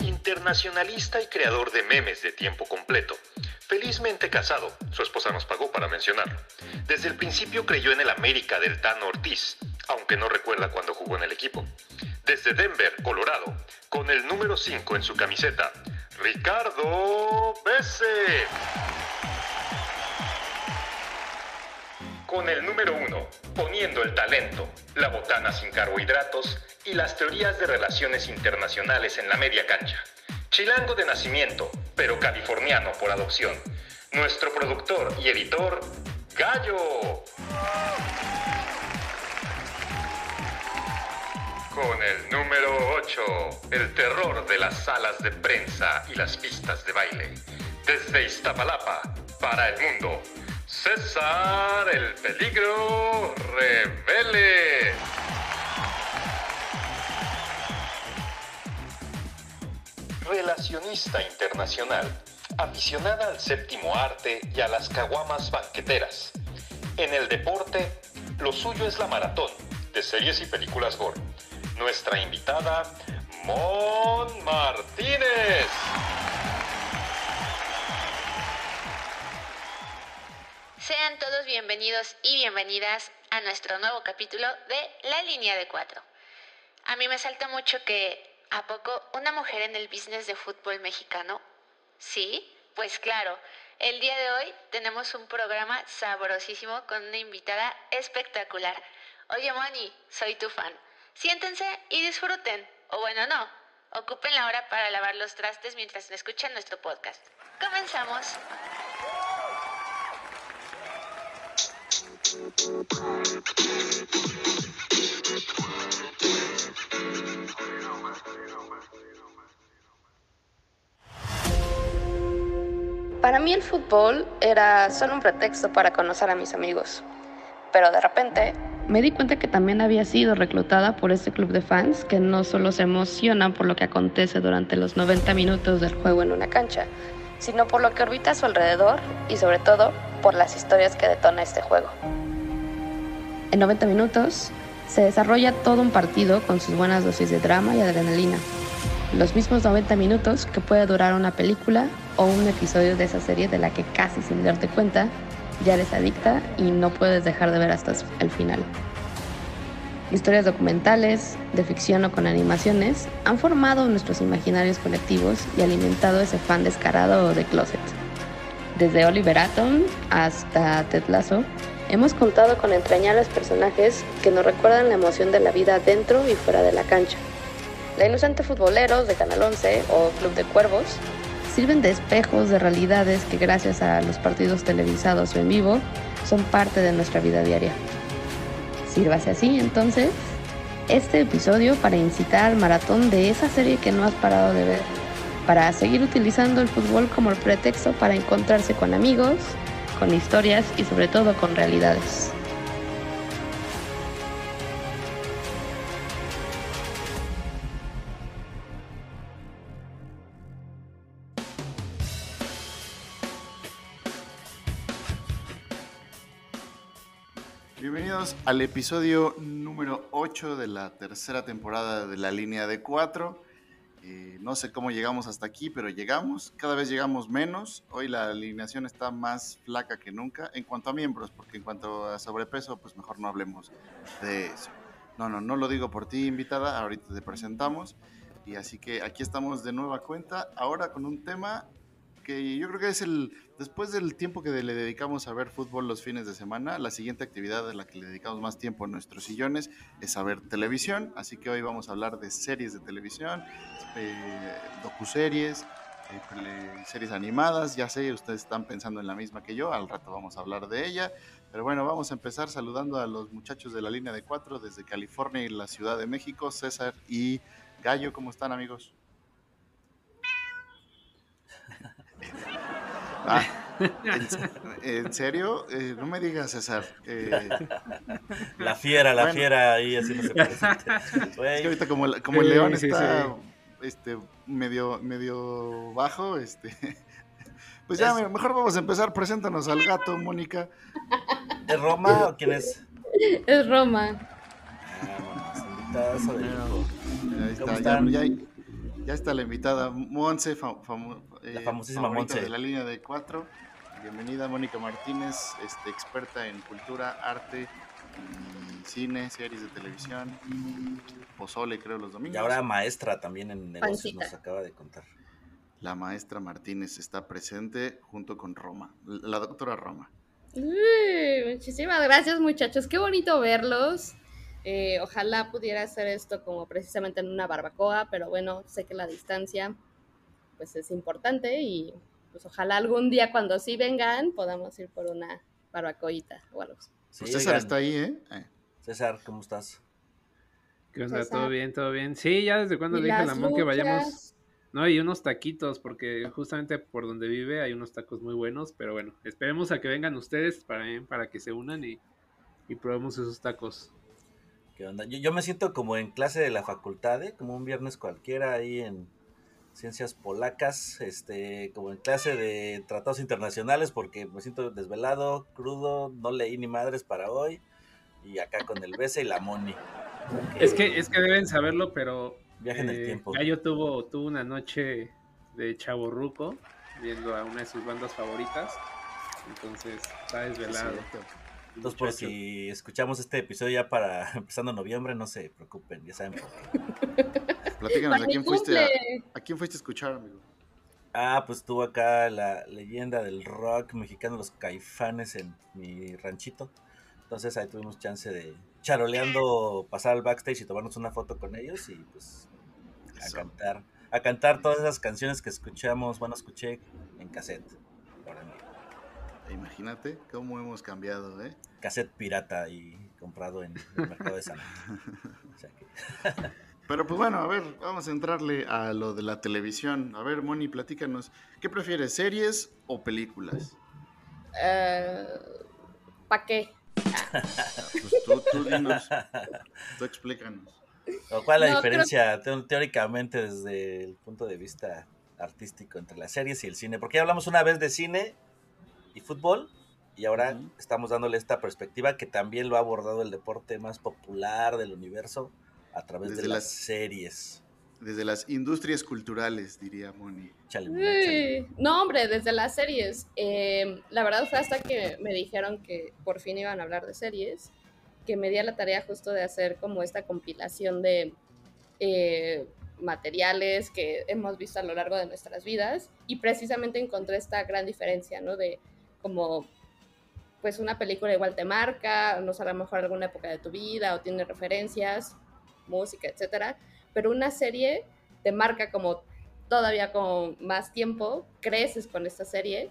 Internacionalista y creador de memes de tiempo completo. Felizmente casado, su esposa nos pagó para mencionarlo. Desde el principio creyó en el América del Tano Ortiz, aunque no recuerda cuando jugó en el equipo. Desde Denver, Colorado, con el número 5 en su camiseta, Ricardo Bese. Con el número 1, poniendo el talento, la botana sin carbohidratos y las teorías de relaciones internacionales en la media cancha. Chilango de nacimiento, pero californiano por adopción. Nuestro productor y editor, Gallo. Con el número 8, el terror de las salas de prensa y las pistas de baile. Desde Iztapalapa, para el mundo, César el Peligro Revele. Relacionista internacional, aficionada al séptimo arte y a las caguamas banqueteras. En el deporte, lo suyo es la maratón de series y películas gore. Nuestra invitada, Mon Martínez. Sean todos bienvenidos y bienvenidas a nuestro nuevo capítulo de La Línea de Cuatro. A mí me salta mucho que, ¿a poco una mujer en el business de fútbol mexicano? Sí, pues claro, el día de hoy tenemos un programa sabrosísimo con una invitada espectacular. Oye, Moni, soy tu fan. Siéntense y disfruten. O bueno, no, ocupen la hora para lavar los trastes mientras escuchan nuestro podcast. Comenzamos. Para mí el fútbol era solo un pretexto para conocer a mis amigos. Pero de repente me di cuenta que también había sido reclutada por este club de fans que no solo se emocionan por lo que acontece durante los 90 minutos del juego en una cancha, sino por lo que orbita a su alrededor y sobre todo por las historias que detona este juego. En 90 minutos se desarrolla todo un partido con sus buenas dosis de drama y adrenalina. Los mismos 90 minutos que puede durar una película o un episodio de esa serie de la que casi sin darte cuenta ya eres adicta y no puedes dejar de ver hasta el final. Historias documentales, de ficción o con animaciones han formado nuestros imaginarios colectivos y alimentado ese fan descarado de closet. Desde Oliver Atom hasta Ted Lasso, hemos contado con entrañables personajes que nos recuerdan la emoción de la vida dentro y fuera de la cancha. La inocente futboleros de Canal 11 o Club de Cuervos sirven de espejos de realidades que gracias a los partidos televisados o en vivo son parte de nuestra vida diaria. Sírvase así entonces este episodio para incitar al maratón de esa serie que no has parado de ver, para seguir utilizando el fútbol como el pretexto para encontrarse con amigos, con historias y sobre todo con realidades. Bienvenidos al episodio número 8 de la tercera temporada de la línea de 4. Eh, no sé cómo llegamos hasta aquí, pero llegamos. Cada vez llegamos menos. Hoy la alineación está más flaca que nunca en cuanto a miembros, porque en cuanto a sobrepeso, pues mejor no hablemos de eso. No, no, no lo digo por ti, invitada. Ahorita te presentamos. Y así que aquí estamos de nueva cuenta, ahora con un tema que yo creo que es el, después del tiempo que le dedicamos a ver fútbol los fines de semana, la siguiente actividad a la que le dedicamos más tiempo en nuestros sillones es a ver televisión, así que hoy vamos a hablar de series de televisión, eh, docuseries, eh, series animadas, ya sé, ustedes están pensando en la misma que yo, al rato vamos a hablar de ella, pero bueno, vamos a empezar saludando a los muchachos de la línea de cuatro desde California y la Ciudad de México, César y Gallo, ¿cómo están amigos? Ah, ¿en, en serio? Eh, no me digas, César. Eh, La fiera, la Bueno. fiera ahí así no se presente. es que ahorita como, el- como el león sí, está sí. Este, medio, medio bajo, este, pues ya, Es- mejor vamos a empezar. Preséntanos al gato, Mónica. ¿Es Roma o quién es? Es Roma. Vámonos, invitazo de. Ahí está, ¿Cómo ya, están? ya, ya está la invitada, Monse, fam- La eh, famosísima favorita Monse. de la línea de cuatro. Bienvenida, Mónica Martínez, este, experta en cultura, arte, cine, series de televisión, pozole, creo, los domingos. Y ahora maestra también en negocios Pancita. nos acaba de contar. La maestra Martínez está presente junto con Roma, la doctora Roma. Uy, muchísimas gracias muchachos, qué bonito verlos. Eh, ojalá pudiera hacer esto como precisamente en una barbacoa, pero bueno, sé que la distancia pues es importante y pues ojalá algún día cuando sí vengan podamos ir por una barbacoita o algo así. Sí, Pues César oigan, está ahí, ¿eh? Eh, César, ¿cómo estás? ¿Qué onda? César. ¿Todo bien? ¿Todo bien? Sí, ya desde cuando le dije a las la Mon que vayamos. No, y unos taquitos, porque justamente por donde vive hay unos tacos muy buenos, pero bueno, esperemos a que vengan ustedes para, para que se unan y, y probemos esos tacos. ¿Qué onda? Yo, yo me siento como en clase de la facultad, ¿eh? como un viernes cualquiera ahí en ciencias polacas, este, como en clase de tratados internacionales, porque me siento desvelado, crudo, no leí ni madres para hoy, y acá con el Bese y la Moni. Es que, es que deben saberlo, pero Viaje en el eh, tiempo. Gallo tuvo, tuvo una noche de chaborruco viendo a una de sus bandas favoritas, entonces está es desvelado. Entonces, por si escuchamos este episodio ya para empezando noviembre, no se preocupen, ya saben por qué. Platícanos, ¿a ¡Para mi quién, fuiste a, cumple! ¿a quién fuiste a escuchar, amigo? Ah, pues tuvo acá la leyenda del rock mexicano, los caifanes en mi ranchito. Entonces ahí tuvimos chance de charoleando, pasar al backstage y tomarnos una foto con ellos y pues a Eso. cantar, a cantar todas esas canciones que escuchamos, bueno, escuché en cassette. Imagínate cómo hemos cambiado, ¿eh? cassette pirata y comprado en el mercado de San Antonio. O sea que- Pero pues bueno, a ver, vamos a entrarle a lo de la televisión. A ver, Moni, platícanos. ¿Qué prefieres, series o películas? Eh, ¿Para qué? Pues tú, tú dinos, tú explícanos. ¿O ¿Cuál es la No, diferencia teóricamente desde el punto de vista artístico entre las series y el cine? Porque ya hablamos una vez de cine y fútbol y ahora estamos dándole esta perspectiva que también lo ha abordado el deporte más popular del universo a través Desde de las las- series. Desde las industrias culturales, diría Moni. Chale, No, hombre, desde las series. Eh, la verdad fue hasta que me dijeron que por fin iban a hablar de series, que me di a la tarea justo de hacer como esta compilación de eh, materiales que hemos visto a lo largo de nuestras vidas y precisamente encontré esta gran diferencia, ¿no? De como, pues una película igual te marca, no sé, a lo mejor alguna época de tu vida o tiene referencias, música, etcétera, pero una serie te marca como todavía con más tiempo, creces con esta serie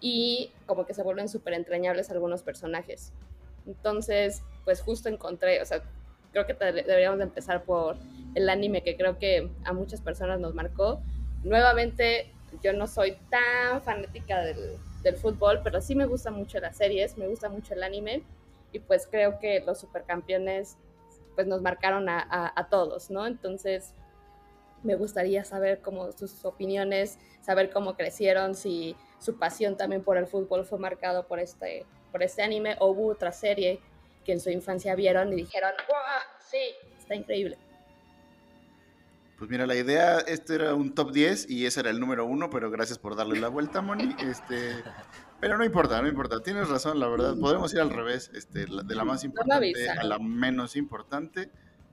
y como que se vuelven súper entrañables algunos personajes. Entonces, pues justo encontré, o sea, creo que deberíamos de empezar por el anime que creo que a muchas personas nos marcó. Nuevamente, yo no soy tan fanática del, del fútbol, pero sí me gustan mucho las series, me gusta mucho el anime y pues creo que los supercampeones pues nos marcaron a, todos, ¿no? Entonces, me gustaría saber cómo sus opiniones, saber cómo crecieron, si su pasión también por el fútbol fue marcado por este, por este anime o hubo otra serie que en su infancia vieron y dijeron, ¡wow! Sí, está increíble. Pues mira, la idea, este era un top 10 y ese era el número uno, pero gracias por darle la vuelta, Moni. Este, pero no importa, no importa. Tienes razón, la verdad. Podremos ir al revés, este, la- de la más importante a la menos importante.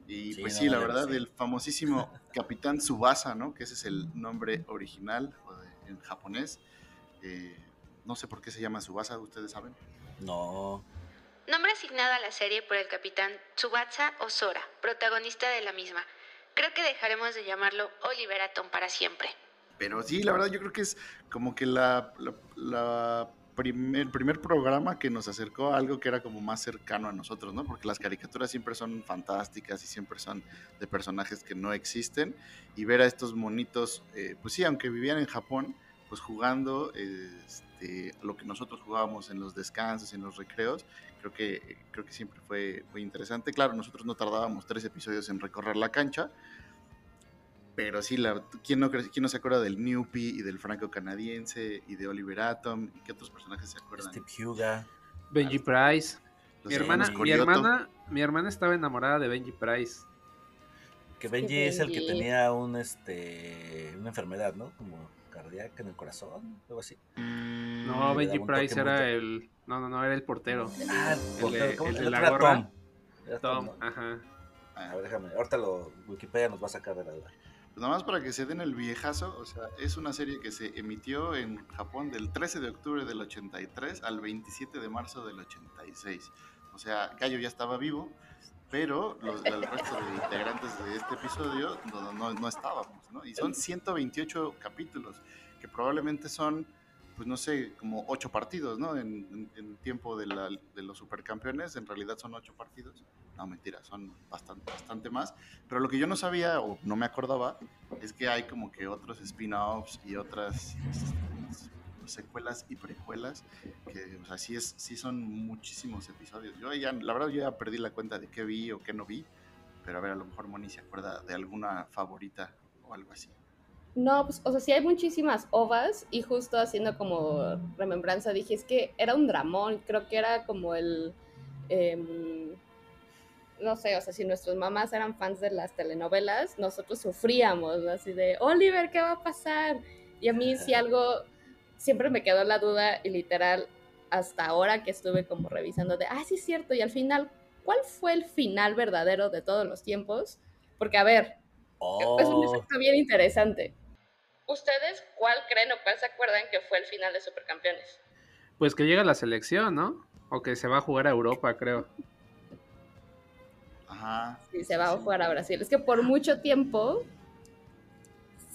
Y Sí, pues no, sí, la verdad, sí. el famosísimo Capitán Subasa, ¿no? Que ese es el nombre original en japonés. Eh, no sé por qué se llama Subasa, ustedes saben. No, Nombre asignado a la serie por el capitán Tsubasa Osora, protagonista de la misma. Creo que dejaremos de llamarlo Oliver Atom para siempre. Pero sí, la verdad yo creo que es como que la, la, la el primer programa que nos acercó a algo que era como más cercano a nosotros, ¿no? Porque las caricaturas siempre son fantásticas y siempre son de personajes que no existen. Y ver a estos monitos, eh, pues sí, aunque vivían en Japón, pues jugando este, lo que nosotros jugábamos en los descansos, en los recreos, creo que, creo que siempre fue muy interesante. Claro, nosotros no tardábamos tres episodios en recorrer la cancha, pero sí, la, ¿quién, no, ¿quién no se acuerda del Newpie y del franco canadiense y de Oliver Atom? ¿Y qué otros personajes se acuerdan? Steve Huga. Benji Price. Los Mi hermana, mi hermana, mi hermana estaba enamorada de Benji Price. Que Benji es el que Benji. tenía un este una enfermedad, ¿no? Como cardíaca en el corazón, algo así. No, le Benji Price era el. No, no, no, era el portero. Ah, el de- ¿cómo? el de la era gorra. Tom. Era Tom, ¿no? ajá. A ver, déjame. Ahorita lo Wikipedia nos va a sacar de la duda. Pues nada más para que se den el viejazo, o sea, es una serie que se emitió en Japón del 13 de octubre del 83 al 27 de marzo del 86. O sea, Gallo ya estaba vivo, pero los, el resto de integrantes de este episodio no, no, no estábamos, ¿no? Y son 128 capítulos, que probablemente son, pues no sé, como 8 partidos, ¿no? En, en- en tiempo de, la- de los supercampeones, en realidad son 8 partidos. No, mentira, son bastante, bastante más. Pero lo que yo no sabía o no me acordaba es que hay como que otros spin-offs y otras este, secuelas y precuelas que, o sea, sí, es, sí son muchísimos episodios. Yo ya, la verdad, yo ya perdí la cuenta de qué vi o qué no vi, pero a ver, a lo mejor Moni se acuerda de alguna favorita o algo así. No, pues, o sea, sí hay muchísimas ovas y justo haciendo como remembranza dije, es que era un dramón, creo que era como el, em, no sé, o sea, si nuestras mamás eran fans de las telenovelas, nosotros sufríamos, ¿no? así de, Oliver, ¿qué va a pasar? Y a mí si algo, siempre me quedó la duda y literal, hasta ahora que estuve como revisando de, ah, sí es cierto, y al final, ¿cuál fue el final verdadero de todos los tiempos? Porque, a ver, es un Oh, efecto bien interesante. ¿Ustedes cuál creen o cuál se acuerdan que fue el final de Supercampeones? Pues que llega la selección, ¿no? O que se va a jugar a Europa, creo. Ajá. Sí, se va a jugar a Brasil. Es que por mucho tiempo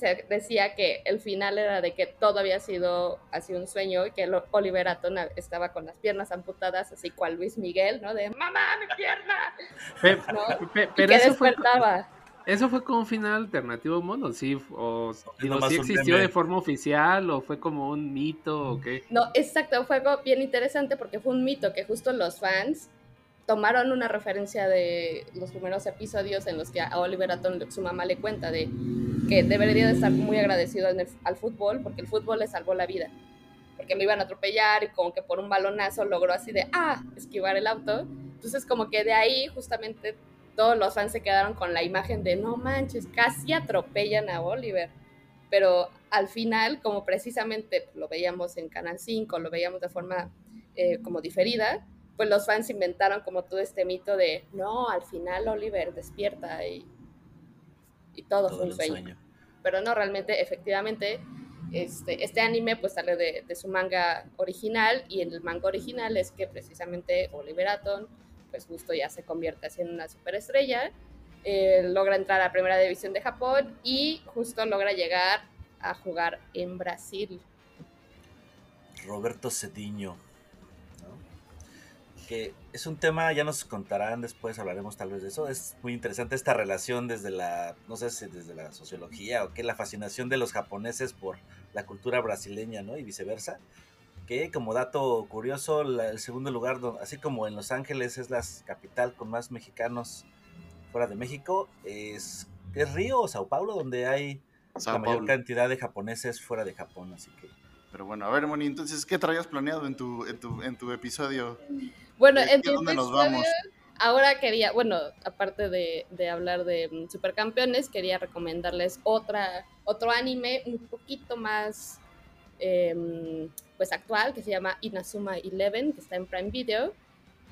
se decía que el final era de que todo había sido así un sueño y que Oliver Aton estaba con las piernas amputadas, así cual Luis Miguel, ¿no? De ¡Mamá, mi pierna! Pero que eso fue, eso fue como un final alternativo mono, sí. O digo, nomás ¿sí un existió de forma oficial o fue como un mito o qué? No, exacto, fue algo bien interesante porque fue un mito que justo los fans tomaron una referencia de los primeros episodios en los que a Oliver Aton su mamá le cuenta de que debería de estar muy agradecido el- al fútbol porque el fútbol le salvó la vida. Porque lo iban a atropellar y como que por un balonazo logró así de, ah, esquivar el auto. Entonces como que de ahí justamente todos los fans se quedaron con la imagen de, no manches, casi atropellan a Oliver pero al final, como precisamente lo veíamos en Canal 5, lo veíamos de forma eh, como diferida, pues los fans inventaron como todo este mito de, no, al final Oliver despierta y, y todo, todo fue un sueño. Pero no, realmente, efectivamente, este, este anime pues sale de, su manga original y en el manga original es que precisamente Oliver Atom, pues justo ya se convierte así en una superestrella, eh, logra entrar a la primera división de Japón y justo logra llegar a jugar en Brasil. Roberto Cediño. Que es un tema, ya nos contarán después, hablaremos tal vez de eso. Es muy interesante esta relación desde la, no sé si desde la sociología o qué, la fascinación de los japoneses por la cultura brasileña, ¿no? Y viceversa. Que como dato curioso, la- el segundo lugar, así como en Los Ángeles es la capital con más mexicanos fuera de México, es, es Río o Sao Paulo, donde hay la Sao mayor Paulo. cantidad de japoneses fuera de Japón. Así que Pero bueno, a ver, Moni, entonces, ¿qué traías planeado en tu, en tu, en tu episodio? Bueno, ¿De en tu dónde nos episodio, vamos? Ahora quería, bueno, aparte de, de hablar de mm, supercampeones, quería recomendarles otra, otro anime un poquito más em, pues actual que se llama Inazuma Eleven, que está en Prime Video.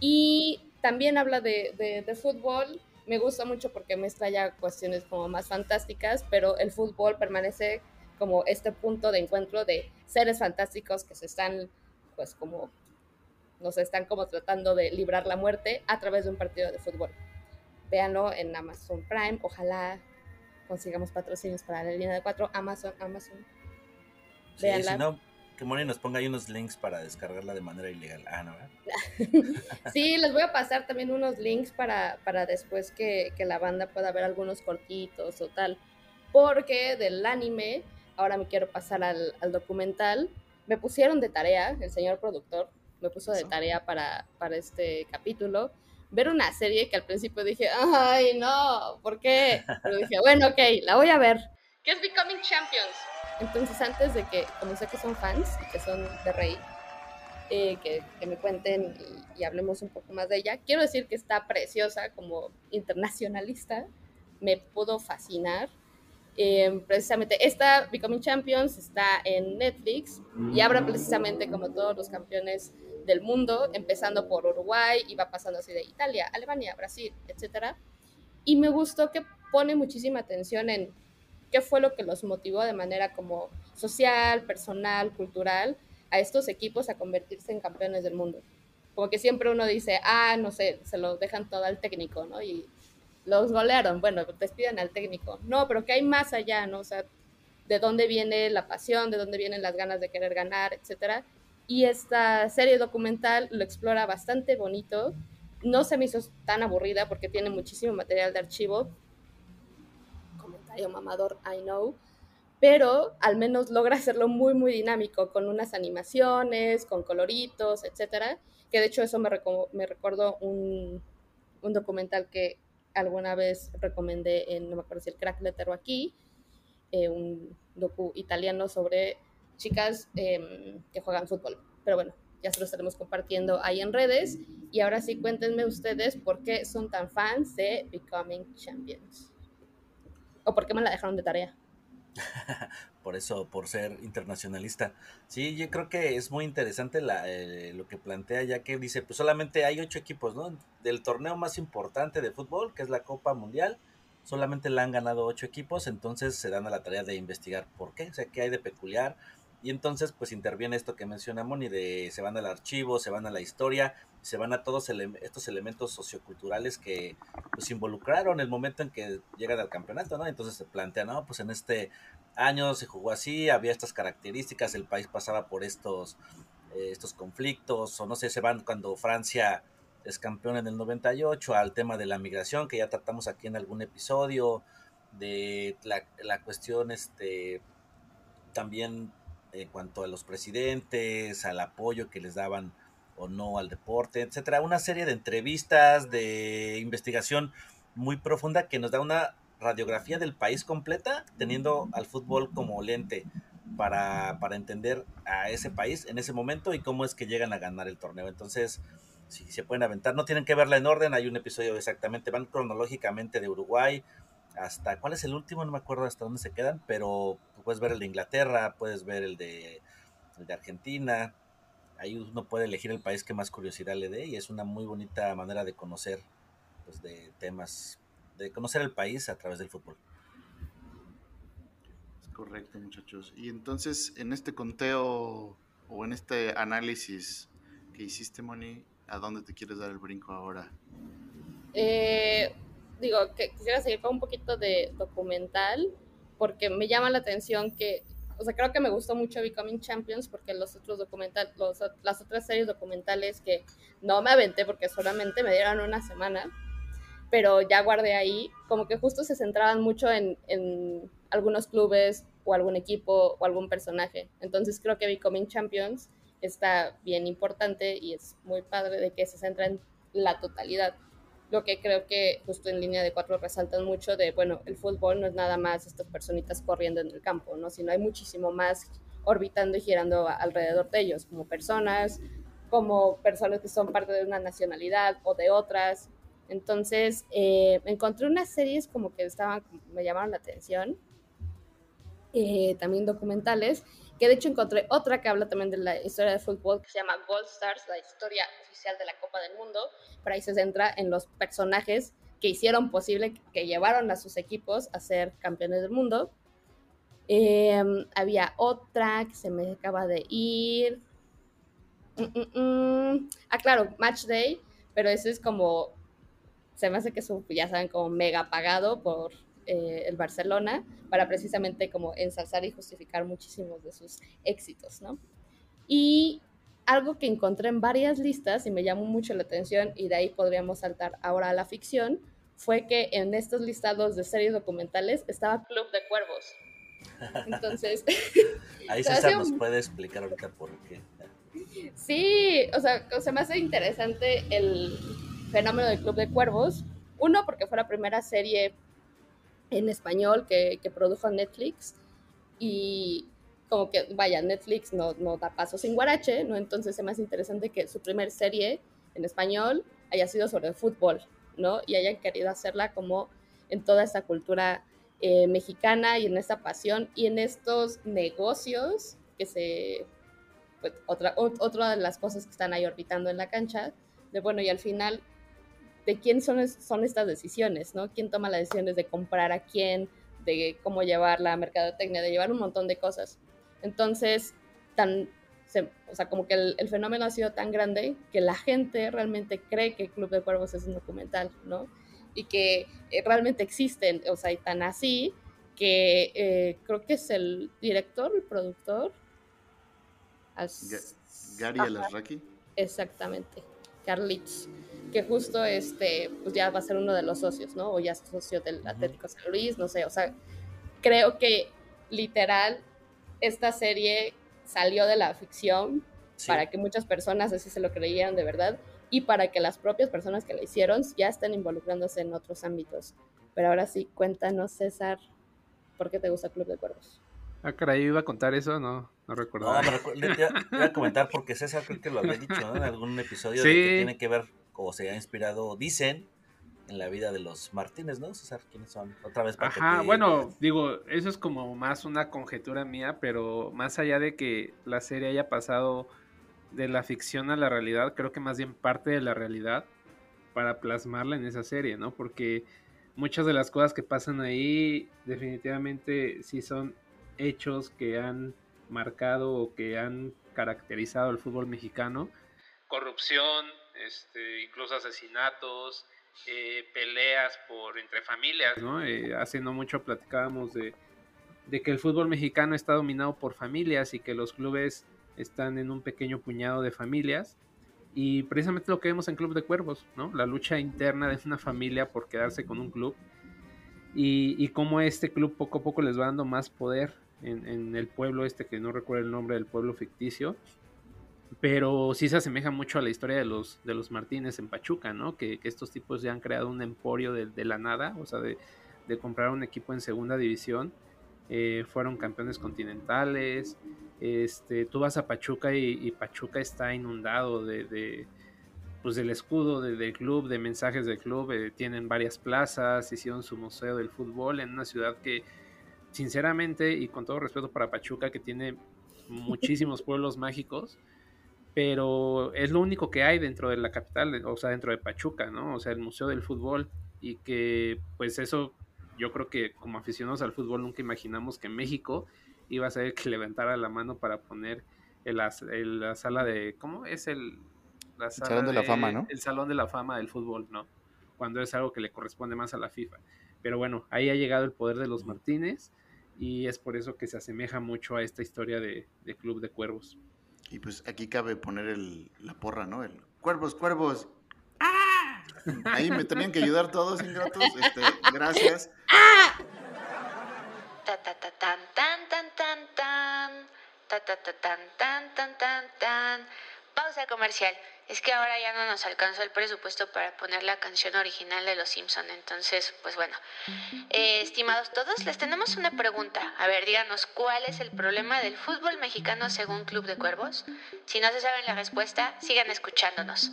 Y también habla de, de- de fútbol. Me gusta mucho porque mezcla ya cuestiones como más fantásticas, pero el fútbol permanece como este punto de encuentro de seres fantásticos que se están, pues como, nos están como tratando de librar la muerte a través de un partido de fútbol. Véanlo en Amazon Prime. Ojalá consigamos patrocinios para la línea de cuatro. Amazon, Amazon. Sí, Véanla. si no, que Moni nos ponga ahí unos links para descargarla de manera ilegal. Ah, no, ¿verdad? Sí, les voy a pasar también unos links para, para después que, que la banda pueda ver algunos cortitos o tal. Porque del anime, ahora me quiero pasar al, al documental. Me pusieron de tarea, el señor productor me puso de tarea para, para este capítulo, ver una serie que al principio dije, ay, no, ¿por qué? Pero dije, bueno, ok, la voy a ver. ¿Qué es Becoming Champions? Entonces, antes de que, como sé que son fans y que son de rey, eh, que, que, me cuenten y, y, hablemos un poco más de ella. Quiero decir que está preciosa como internacionalista, me pudo fascinar. Eh, precisamente esta Becoming Champions está en Netflix y habla precisamente como todos los campeones del mundo, empezando por Uruguay y va pasando así de Italia, Alemania, Brasil, etc. Y me gustó que pone muchísima atención en qué fue lo que los motivó de manera como social, personal, cultural a estos equipos a convertirse en campeones del mundo. Como que siempre uno dice, ah, no sé, se lo dejan todo al técnico, ¿no? Y los golearon, bueno, despiden al técnico. No, pero que hay más allá, ¿no? O sea, de dónde viene la pasión, de dónde vienen las ganas de querer ganar, etcétera. Y esta serie documental lo explora bastante bonito. No se me hizo tan aburrida porque tiene muchísimo material de archivo. Comentario mamador, I know pero al menos logra hacerlo muy, muy dinámico, con unas animaciones, con coloritos, etcétera, que de hecho eso me, me recordó un, un, documental que alguna vez recomendé en, no me acuerdo si el Crack Letter o aquí, eh, un docu italiano sobre chicas eh, que juegan fútbol. Pero bueno, ya se lo estaremos compartiendo ahí en redes. Y ahora sí, cuéntenme ustedes por qué son tan fans de Becoming Champions. O por qué me la dejaron de tarea. por eso, por ser internacionalista. Sí, yo creo que es muy interesante la, eh, lo que plantea, ya que dice, pues solamente hay ocho equipos, ¿no? Del torneo más importante de fútbol, que es la Copa Mundial, solamente la han ganado ocho equipos, entonces se dan a la tarea de investigar por qué, o sea, qué hay de peculiar. Y entonces, pues interviene esto que menciona Moni, de se van al archivo, se van a la historia, se van a todos estos elementos socioculturales que pues involucraron el momento en que llegan al campeonato, ¿no? Entonces se plantea, ¿no? Pues en este año se jugó así, había estas características, el país pasaba por estos, eh, estos conflictos, o no sé, se van cuando Francia es campeón en el 98 al tema de la migración, que ya tratamos aquí en algún episodio, de la, la cuestión este también en cuanto a los presidentes, al apoyo que les daban o no al deporte, etcétera. Una serie de entrevistas, de investigación muy profunda que nos da una radiografía del país completa, teniendo al fútbol como lente para, para entender a ese país en ese momento y cómo es que llegan a ganar el torneo. Entonces, si se pueden aventar, no tienen que verla en orden, hay un episodio exactamente, van cronológicamente de Uruguay hasta, ¿cuál es el último? No me acuerdo hasta dónde se quedan, pero puedes ver el de Inglaterra, puedes ver el de, el de Argentina, ahí uno puede elegir el país que más curiosidad le dé y es una muy bonita manera de conocer pues, de temas, de conocer el país a través del fútbol. Es correcto, muchachos. Y entonces, en este conteo o en este análisis que hiciste, Moni, ¿a dónde te quieres dar el brinco ahora? Eh, digo, que quisiera seguir con un poquito de documental, porque me llama la atención que, o sea, creo que me gustó mucho Becoming Champions, porque los otros documentales, las otras series documentales que no me aventé porque solamente me dieron una semana, pero ya guardé ahí, como que justo se centraban mucho en, en algunos clubes o algún equipo o algún personaje. Entonces creo que Becoming Champions está bien importante y es muy padre de que se centra en la totalidad lo que creo que justo en línea de cuatro resaltan mucho de, bueno, el fútbol no es nada más estas personitas corriendo en el campo, ¿no? Sino hay muchísimo más orbitando y girando alrededor de ellos, como personas, como personas que son parte de una nacionalidad o de otras. Entonces, eh, encontré unas series como que estaban, me llamaron la atención, eh, también documentales, que de hecho encontré otra que habla también de la historia de fútbol, que se llama Gold Stars, la historia oficial de la Copa del Mundo, pero ahí se centra en los personajes que hicieron posible, que llevaron a sus equipos a ser campeones del mundo. Em, había otra que se me acaba de ir. Mm, mm, mm. Ah, claro, Match Day, pero ese es como, se me hace que es, ya saben, como mega pagado por eh, el Barcelona para precisamente como ensalzar y justificar muchísimos de sus éxitos, ¿no? Y algo que encontré en varias listas y me llamó mucho la atención y de ahí podríamos saltar ahora a la ficción, fue que en estos listados de series documentales estaba Club de Cuervos. Entonces... ahí César nos puede explicar ahorita por qué. Sí, o sea, se me hace interesante el fenómeno del Club de Cuervos. Uno, porque fue la primera serie en español que, que produjo Netflix y como que, vaya, Netflix no, no da paso sin guarache, ¿no? Entonces es más interesante que su primer serie en español haya sido sobre fútbol, ¿no? Y hayan querido hacerla como en toda esta cultura eh, mexicana y en esta pasión y en estos negocios que se, pues, otra, otra de las cosas que están ahí orbitando en la cancha, de bueno, y al final, ¿de quién son, son estas decisiones, no? ¿Quién toma las decisiones de comprar a quién, de cómo llevar la mercadotecnia, de llevar un montón de cosas? Entonces, tan, o sea, como que el, fenómeno ha sido tan grande que la gente realmente cree que Club de Cuervos es un documental, ¿no? Y que eh, realmente existen, o sea, y tan así que eh, creo que es el director, el productor. Gary Alasraki. Exactamente, Carlitz, que justo este, pues ya va a ser uno de los socios, ¿no? O ya es socio del Atlético San Luis, no sé, o sea, creo que literal esta serie salió de la ficción para que muchas personas así se lo creyeran de verdad y para que las propias personas que la hicieron ya estén involucrándose en otros ámbitos. Pero ahora sí, cuéntanos, César, ¿por qué te gusta Club de Cuervos? Ah, caray, iba a contar eso, no, no recuerdo. No, me iba a comentar porque César creo que lo había dicho en algún episodio que tiene que ver o se ha inspirado, dicen, en la vida de los Martínez, ¿no, César? ¿Quiénes son? Otra vez para Ajá, bueno, digo, eso es como más una conjetura mía, pero más allá de que la serie haya pasado de la ficción a la realidad, creo que más bien parte de la realidad para plasmarla en esa serie, ¿no? Porque muchas de las cosas que pasan ahí definitivamente sí son hechos que han marcado o que han caracterizado el fútbol mexicano. Corrupción, este, incluso asesinatos, eh, peleas por entre familias, ¿no? Eh, hace no mucho platicábamos de, de, que el fútbol mexicano está dominado por familias y que los clubes están en un pequeño puñado de familias. Y precisamente lo que vemos en Club de Cuervos, ¿no? La lucha interna de una familia por quedarse con un club. Y, y cómo este club poco a poco les va dando más poder en, el pueblo este, que no recuerdo el nombre del pueblo ficticio pero sí se asemeja mucho a la historia de los, de los Martínez en Pachuca, ¿no? Que, estos tipos ya han creado un emporio de, la nada, o sea, de, comprar un equipo en segunda división. Eh, fueron campeones continentales. Este, tú vas a Pachuca y, Pachuca está inundado de, pues del escudo del club, de mensajes del club. Eh, tienen varias plazas, hicieron su museo del fútbol en una ciudad que, sinceramente, y con todo respeto para Pachuca, que tiene muchísimos pueblos mágicos, pero es lo único que hay dentro de la capital, o sea, dentro de Pachuca, ¿no? O sea, el Museo del Fútbol y que pues eso yo creo que como aficionados al fútbol nunca imaginamos que México iba a ser que levantara la mano para poner el, la sala de, ¿cómo es el? Salón de, la Fama, ¿no? El Salón de la Fama del fútbol, ¿no? Cuando es algo que le corresponde más a la FIFA. Pero bueno, ahí ha llegado el poder de los Martínez y es por eso que se asemeja mucho a esta historia de Club de Cuervos. Y pues aquí cabe poner el, la porra, ¿no? El cuervos, cuervos. ¡Ah! Ahí me tenían que ayudar todos, ingratos. Este, gracias. ¡Ah! Ta ta ta tan tan tan tan tan. Ta ta ta tan tan tan tan tan. Pausa comercial es que ahora ya no nos alcanzó el presupuesto para poner la canción original de Los Simpson. Entonces, pues bueno, eh, estimados todos, les tenemos una pregunta. A ver, díganos, ¿cuál es el problema del fútbol mexicano según Club de Cuervos? Si no se saben la respuesta, sigan escuchándonos.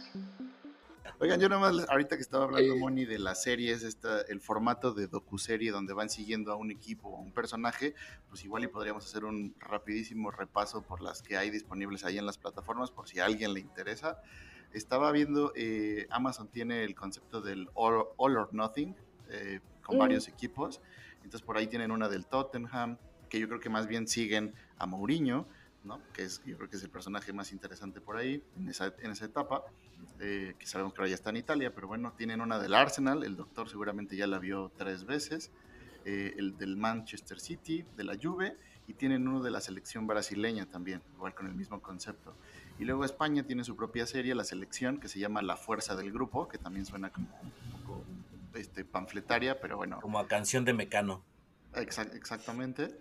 Oigan, yo nomás, ahorita que estaba hablando, Moni, de las series, esta, el formato de docuserie donde van siguiendo a un equipo o un personaje, pues igual y podríamos hacer un rapidísimo repaso por las que hay disponibles ahí en las plataformas, por si a alguien le interesa. Estaba viendo, eh, Amazon tiene el concepto del All, or Nothing, eh, con mm. varios equipos. Entonces por ahí tienen una del Tottenham, que yo creo que más bien siguen a Mourinho, ¿no? que es, yo creo que es el personaje más interesante por ahí, en esa, en esa etapa. Eh, que sabemos que ahora ya está en Italia, pero bueno, tienen una del Arsenal, el doctor seguramente ya la vio tres veces, eh, el del Manchester City, de la Juve, y tienen uno de la selección brasileña también, igual con el mismo concepto. Y luego España tiene su propia serie, la selección, que se llama La Fuerza del Grupo, que también suena como un poco este, panfletaria, pero bueno. Como a canción de Mecano. exactamente.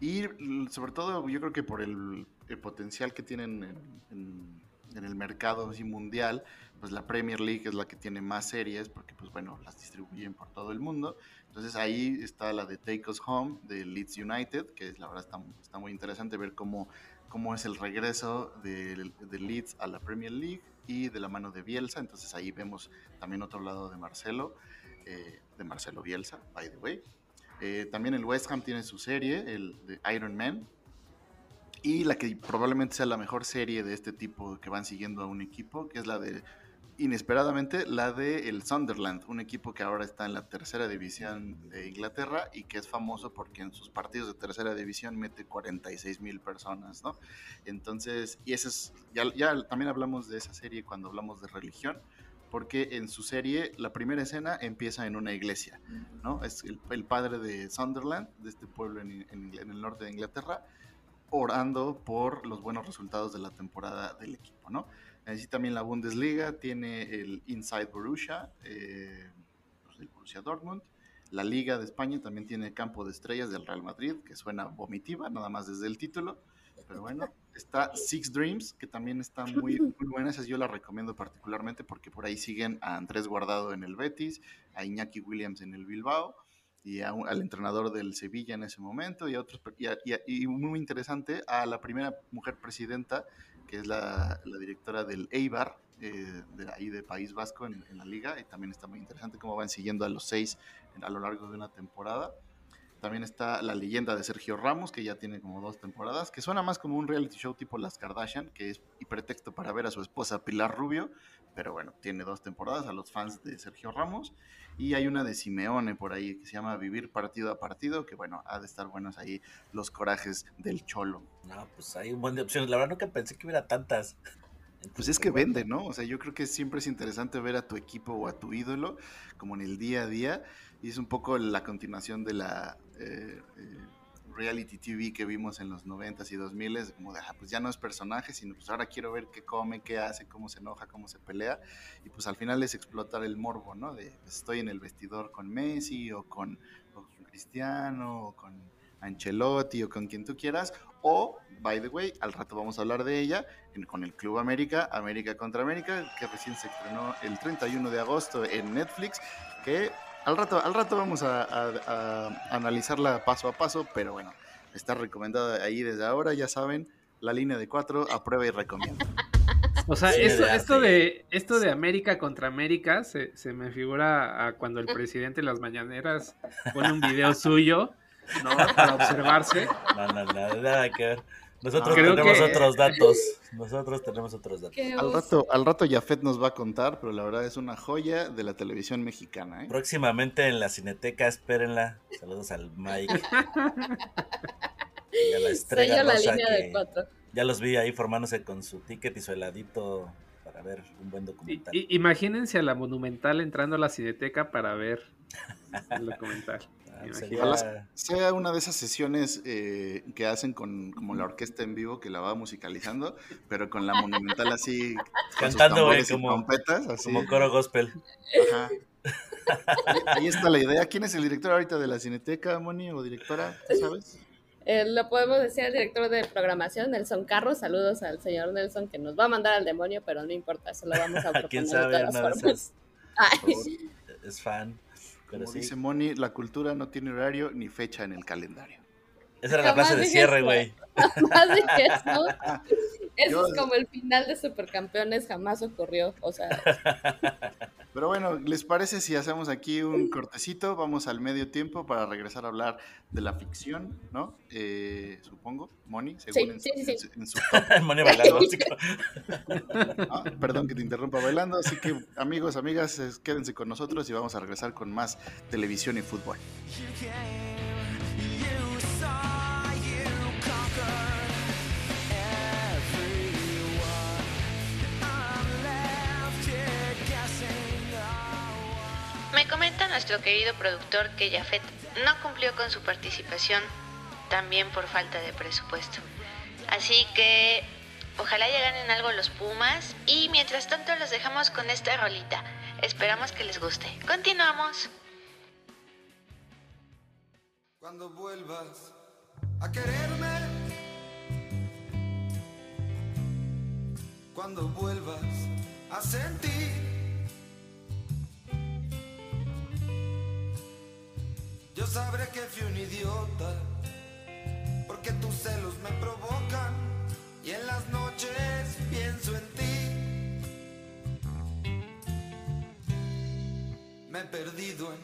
Y sobre todo yo creo que por el, potencial que tienen en en el mercado así mundial, pues la Premier League es la que tiene más series porque pues bueno, las distribuyen por todo el mundo. Entonces ahí está la de Take Us Home de Leeds United, que la verdad está, está muy interesante ver cómo, cómo es el regreso de, de, Leeds a la Premier League y de la mano de Bielsa. Entonces ahí vemos también otro lado de Marcelo, eh, de Marcelo Bielsa, by the way. Eh, también el West Ham tiene su serie, el de Iron Man, y la que probablemente sea la mejor serie de este tipo que van siguiendo a un equipo, que es la de inesperadamente la de el Sunderland, un equipo que ahora está en la tercera división de Inglaterra y que es famoso porque en sus partidos de tercera división mete 46 mil personas, ¿no? Entonces, y eso es, ya, ya también hablamos de esa serie cuando hablamos de religión, porque en su serie la primera escena empieza en una iglesia, ¿no? Es el, padre de Sunderland, de este pueblo en, en el norte de Inglaterra, orando por los buenos resultados de la temporada del equipo, ¿no? Así también la Bundesliga tiene el Inside Borussia, eh, pues, el Borussia Dortmund. La Liga de España también tiene Campo de Estrellas del Real Madrid, que suena vomitiva, nada más desde el título. Pero bueno, está Six Dreams, que también está muy, muy buena. Esa yo la recomiendo particularmente porque por ahí siguen a Andrés Guardado en el Betis, a Iñaki Williams en el Bilbao y al entrenador del Sevilla en ese momento y a otros y, muy interesante a la primera mujer presidenta que es la, directora del Eibar eh, de ahí de País Vasco en, la liga y también está muy interesante cómo van siguiendo a los seis a lo largo de una temporada también está la leyenda de Sergio Ramos, que ya tiene como dos temporadas, que suena más como un reality show tipo Las Kardashian, que es y pretexto para ver a su esposa Pilar Rubio, pero bueno, tiene dos temporadas a los fans de Sergio Ramos. Y hay una de Simeone por ahí que se llama Vivir partido a partido, que bueno, ha de estar buenos ahí los corajes del cholo. No, pues hay un buen de opciones. La verdad nunca pensé que hubiera tantas. pues es que vende, ¿no? O sea, yo creo que siempre es interesante ver a tu equipo o a tu ídolo como en el día a día. Y es un poco la continuación de la eh, eh, reality TV que vimos en los 90s y 2000s, como de, ah, pues ya no es personaje, sino pues ahora quiero ver qué come, qué hace, cómo se enoja, cómo se pelea, y pues al final es explotar el morbo, ¿no? De estoy en el vestidor con Messi o con, Cristiano o con Ancelotti o con quien tú quieras, o, by the way, al rato vamos a hablar de ella con el Club América, América contra América, que recién se estrenó el 31 de agosto en Netflix, que al rato, al rato vamos a, analizarla paso a paso, pero bueno, está recomendada ahí desde ahora, ya saben, la línea de cuatro, aprueba y recomienda. O sea, esto, de, esto de América contra América se, me figura a cuando el presidente de las mañaneras pone un video suyo, ¿no? Para observarse. No, no, no, nada que ver. Nosotros tenemos otros datos. Nosotros tenemos otros datos. Al rato, al rato Jafet nos va a contar, pero la verdad es una joya de la televisión mexicana. ¿eh? Próximamente en la Cineteca, espérenla. Saludos al Mike. y a la estrella la línea de cuatro. Ya los vi ahí formándose con su ticket y su heladito para ver un buen documental. imagínense a la Monumental entrando a la Cineteca para ver el documental. Ojalá sea una de esas sesiones eh, que hacen con como la orquesta en vivo que la va musicalizando, pero con la monumental así cantando como, como coro gospel. Ajá. Ahí, está la idea. ¿Quién es el director ahorita de la Cineteca, Moni, o directora? sabes? Eh, lo podemos decir al director de programación, Nelson Carros. Saludos al señor Nelson que nos va a mandar al demonio, pero no importa, eso lo vamos a proponer ¿Quién sabe? de todas formas. Es fan. Como dice Moni, la cultura no tiene horario ni fecha en el calendario. Esa era la frase de cierre, güey. Más de eso. Eso es como el final de Supercampeones, jamás ocurrió. O sea. Pero bueno, ¿les parece si hacemos aquí un cortecito? Vamos al medio tiempo para regresar a hablar de la ficción, ¿no? Eh, supongo, Moni, según en, su Moni bailando. Ah, perdón que te interrumpa bailando, así que amigos, amigas, quédense con nosotros y vamos a regresar con más televisión y fútbol. Me comenta nuestro querido productor que Jafet no cumplió con su participación, también por falta de presupuesto. Así que ojalá lleguen en algo los Pumas y mientras tanto los dejamos con esta rolita. Esperamos que les guste. Continuamos. Cuando vuelvas a quererme, cuando vuelvas a sentir. Yo sabré que fui un idiota, porque tus celos me provocan y en las noches pienso en ti. Me he perdido en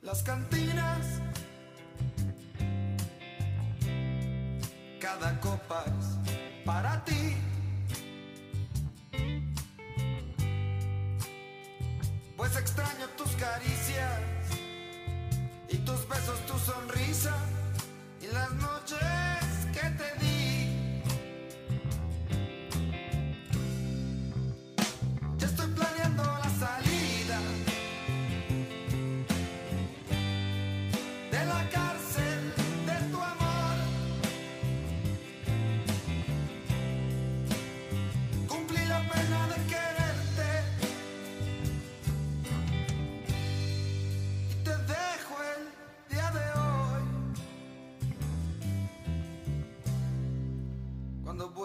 las cantinas. Cada copa es para ti. Pues extraño tus caricias y tus besos, tu sonrisa y las noches que te di.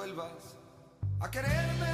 Vuelvas a quererme,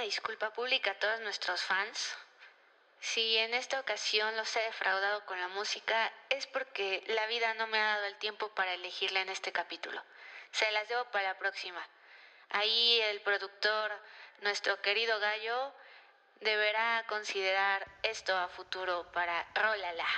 una disculpa pública a todos nuestros fans. Si en esta ocasión los he defraudado con la música, es porque la vida no me ha dado el tiempo para elegirla en este capítulo. Se las debo para la próxima. Ahí el productor, nuestro querido gallo, deberá considerar esto a futuro para Rolala.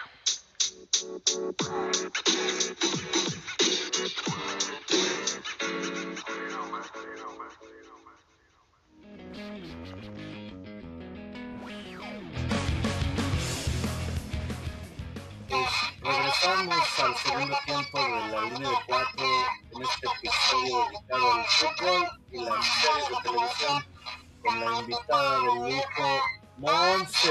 Regresamos al segundo tiempo de la línea de cuatro en este episodio dedicado al fútbol y las series de televisión con la invitada del lujo Monse.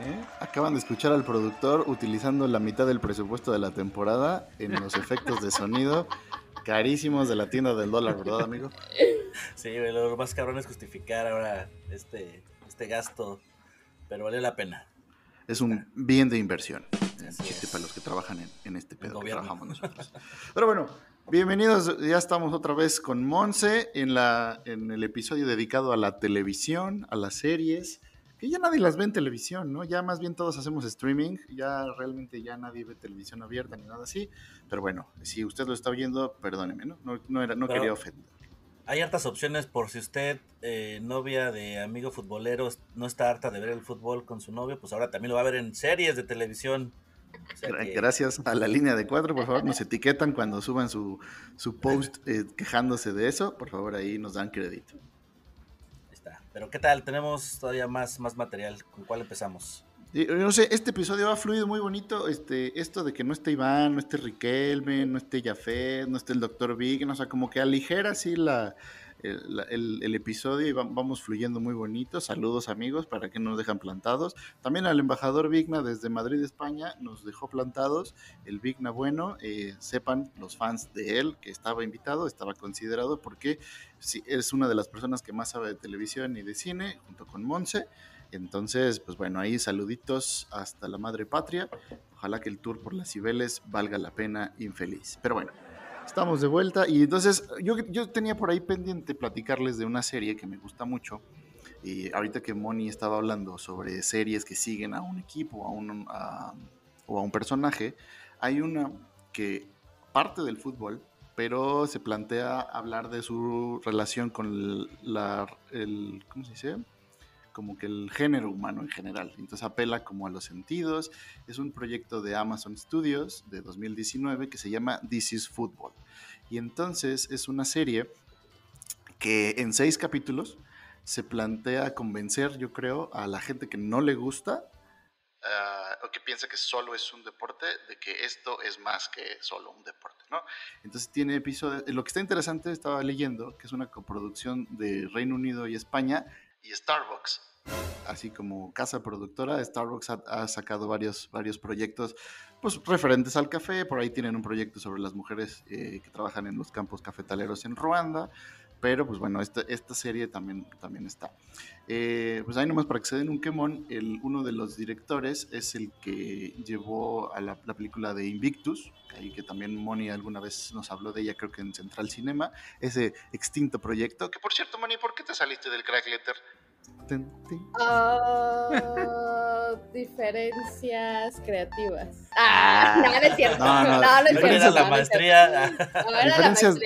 ¿Eh? Acaban de escuchar al productor utilizando la mitad del presupuesto de la temporada en los efectos de sonido carísimos de la tienda del dólar, ¿verdad, amigo? Sí, lo más cabrón es justificar ahora este, este gasto, pero vale la pena. Es un bien de inversión. Chiste para los que trabajan en, en este pedo que trabajamos nosotros. Pero bueno, bienvenidos. Ya estamos otra vez con Monse en, la, en el episodio dedicado a la televisión, a las series. Que ya nadie las ve en televisión, ¿no? Ya más bien todos hacemos streaming. Ya realmente ya nadie ve televisión abierta ni nada así. Pero bueno, si usted lo está oyendo, perdóneme, ¿no? No, no, era, no quería ofender. Hay hartas opciones por si usted, eh, novia de amigo futbolero, no está harta de ver el fútbol con su novio, pues ahora también lo va a ver en series de televisión. Gracias a la línea de cuatro, por favor, nos etiquetan cuando suban su, su post eh, quejándose de eso, por favor ahí nos dan crédito. Ahí está. Pero ¿qué tal? Tenemos todavía más, más material. ¿Con cuál empezamos? No sé, este episodio ha fluido muy bonito. Este, esto de que no esté Iván, no esté Riquelme, no esté Jafet, no esté el Doctor Big, o sea, como que aligera así la, el, episodio y vamos fluyendo muy bonito. Saludos amigos para que nos dejan plantados. También al embajador Vigna desde Madrid, España, nos dejó plantados. El Vigna bueno, eh, sepan los fans de él que estaba invitado, estaba considerado porque es una de las personas que más sabe de televisión y de cine, junto con Monse. Entonces, pues bueno, ahí saluditos hasta la madre patria. Ojalá que el tour por las Cibeles valga la pena infeliz. Pero bueno, estamos de vuelta y entonces yo, yo tenía por ahí pendiente platicarles de una serie que me gusta mucho. Y ahorita que Moni estaba hablando sobre series que siguen a un equipo a un, o a un personaje, hay una que parte del fútbol, pero se plantea hablar de su relación con la, ¿cómo se dice? Como que el género humano en general. Entonces apela como a los sentidos. Es un proyecto de Amazon Studios de 2019 que se llama This is Football. Y entonces es una serie que en seis capítulos se plantea convencer, yo creo, a la gente que no le gusta ah, o que piensa que solo es un deporte, de que esto es más que solo un deporte, ¿no? Entonces tiene episodios, lo que está interesante, estaba leyendo, que es una coproducción de Reino Unido y España y Starbucks así como casa productora, Starbucks ha, sacado varios, varios proyectos pues, referentes al café. Por ahí tienen un proyecto sobre las mujeres eh, que trabajan en los campos cafetaleros en Ruanda. Pero pues bueno, esta, esta serie también, también está. Eh, pues ahí nomás para que se den un quemón, el, uno de los directores es el que llevó a la, película de Invictus, ahí que también Moni alguna vez nos habló de ella, creo que en Central Cinema, ese extinto proyecto. Que por cierto, Moni, ¿por qué te saliste del Crack Letter? Oh, diferencias creativas. Ah, no, no es cierto. No, no, no, es cierto. la maestría. diferencias,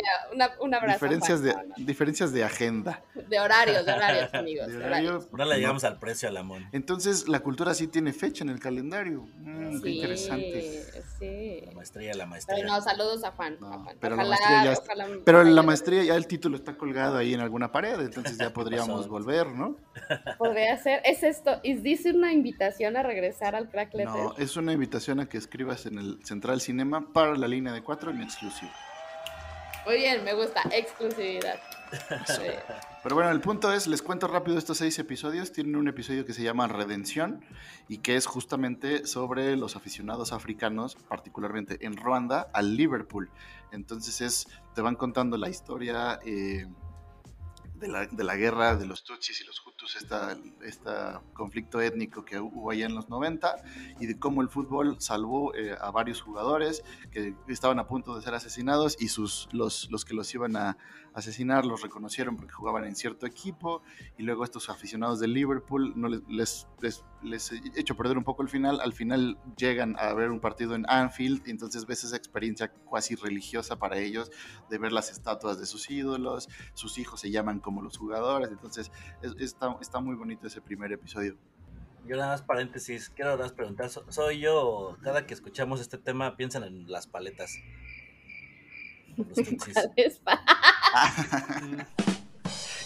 un abrazo. Diferencias de, diferencias de agenda. De horarios, de horarios, amigos. De horarios. No le llegamos al precio al amor. Entonces, la cultura sí tiene fecha en el calendario. Mm, sí, qué interesante. Sí. La maestría, la maestría. Pero no, saludos a Juan. Pero, la maestría ya pero la maestría ya el título está colgado ahí en alguna pared, entonces ya podríamos volver, ¿no? Podría ser. ¿Es esto? ¿Es dice una invitación a regresar al Crack Letter? No, es una invitación a que escribas en el Central Cinema para la línea de cuatro en exclusivo. Muy bien, me gusta. Exclusividad. Pero bueno, el punto es, les cuento rápido estos seis episodios. Tienen un episodio que se llama Redención y que es justamente sobre los aficionados africanos, particularmente en Ruanda, al Liverpool. Entonces es, te van contando la historia eh, de la, de la, guerra de los Tutsis y los Hutus, este conflicto étnico que hubo allá en los 90, y de cómo el fútbol salvó eh, a varios jugadores que estaban a punto de ser asesinados y sus, los, los que los iban a, asesinar, los reconocieron porque jugaban en cierto equipo y luego estos aficionados de Liverpool no les, les, les, les he hecho perder un poco el final, al final llegan a ver un partido en Anfield y entonces ves esa experiencia cuasi religiosa para ellos de ver las estatuas de sus ídolos, sus hijos se llaman como los jugadores, entonces está, está muy bonito ese primer episodio. Yo nada más paréntesis, quiero más preguntar, ¿soy yo, cada que escuchamos este tema piensan en las paletas?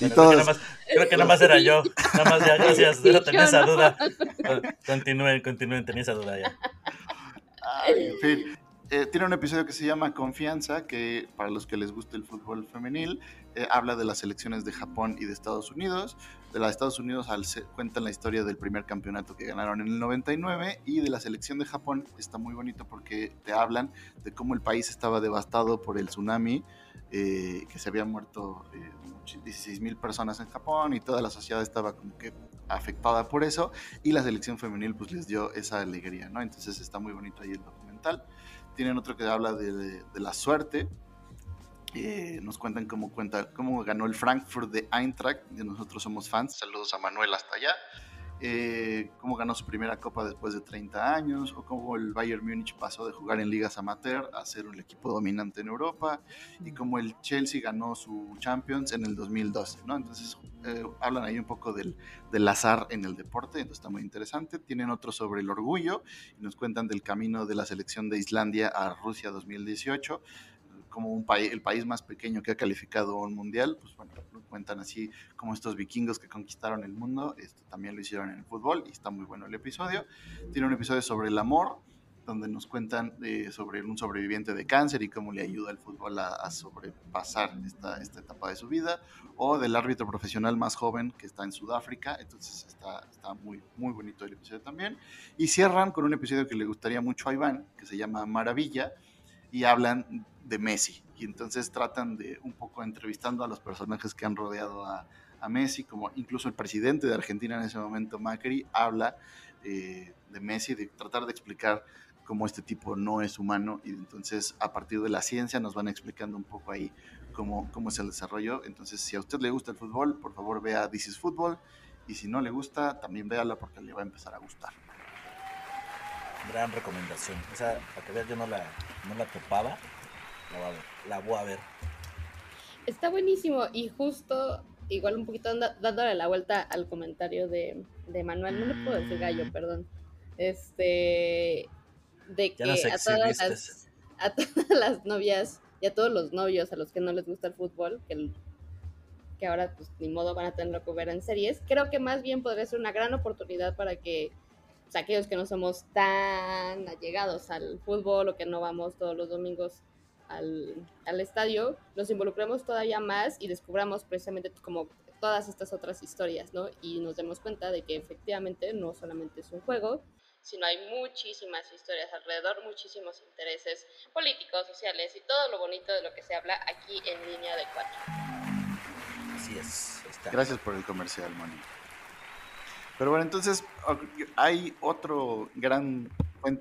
y todos. Creo que, nada más, era yo. Nada más ya, gracias. tenía esa duda. Continúen, continúen, tenía esa duda ya. en fin. Eh, tiene un episodio que se llama Confianza, que para los que les gusta el fútbol femenil, eh, habla de las elecciones de Japón y de Estados Unidos. De la de Estados Unidos al, cuentan la historia del primer campeonato que ganaron en el 99 y de la selección de Japón está muy bonito porque te hablan de cómo el país estaba devastado por el tsunami, eh, que se habían muerto 16 mil personas en Japón y toda la sociedad estaba como que afectada por eso y la selección femenil pues les dio esa alegría, ¿no? Entonces está muy bonito ahí el documental. Tienen otro que habla de, la suerte. Eh, nos cuentan cómo, cuenta, cómo ganó el Frankfurt de Eintracht. Nosotros somos fans. Saludos a Manuel hasta allá. Eh, cómo ganó su primera copa después de 30 años, o cómo el Bayern Múnich pasó de jugar en ligas amateur a ser un equipo dominante en Europa, y cómo el Chelsea ganó su Champions en el 2012, ¿no? Entonces eh, hablan ahí un poco del, del, azar en el deporte, entonces está muy interesante. Tienen otro sobre el orgullo, y nos cuentan del camino de la selección de Islandia a Rusia 2018 como un país, el país más pequeño que ha calificado un mundial, pues bueno, cuentan así como estos vikingos que conquistaron el mundo, esto también lo hicieron en el fútbol y está muy bueno el episodio. Tiene un episodio sobre el amor, donde nos cuentan eh, sobre un sobreviviente de cáncer y cómo le ayuda el fútbol a, sobrepasar esta, esta, etapa de su vida, o del árbitro profesional más joven que está en Sudáfrica, entonces está, está muy, muy bonito el episodio también. Y cierran con un episodio que le gustaría mucho a Iván, que se llama Maravilla, y hablan de Messi. Y entonces tratan de un poco entrevistando a los personajes que han rodeado a, Messi, como incluso el presidente de Argentina en ese momento, Macri, habla eh, de Messi, de tratar de explicar cómo este tipo no es humano y entonces a partir de la ciencia nos van explicando un poco ahí cómo, cómo es el desarrollo. Entonces si a usted le gusta el fútbol, por favor vea This is Football y si no le gusta, también véala porque le va a empezar a gustar. Gran recomendación. O sea, para que veas, yo no la, no la topaba la voy a ver. Está buenísimo y justo, igual un poquito dándole la vuelta al comentario de, Manuel, no le puedo decir gallo, mm. perdón. Este, de que a, todas las, a todas las novias y a todos los novios a los que no les gusta el fútbol, que, que ahora pues ni modo van a tener que ver en series, creo que más bien podría ser una gran oportunidad para que aquellos que no somos tan allegados al fútbol o que no vamos todos los domingos al, estadio, nos involucremos todavía más y descubramos precisamente como todas estas otras historias, ¿no? Y nos demos cuenta de que efectivamente no solamente es un juego, sino hay muchísimas historias alrededor, muchísimos intereses políticos, sociales y todo lo bonito de lo que se habla aquí en línea de cuatro. Así es. Gracias por el comercial, Moni. Pero bueno, entonces hay otro gran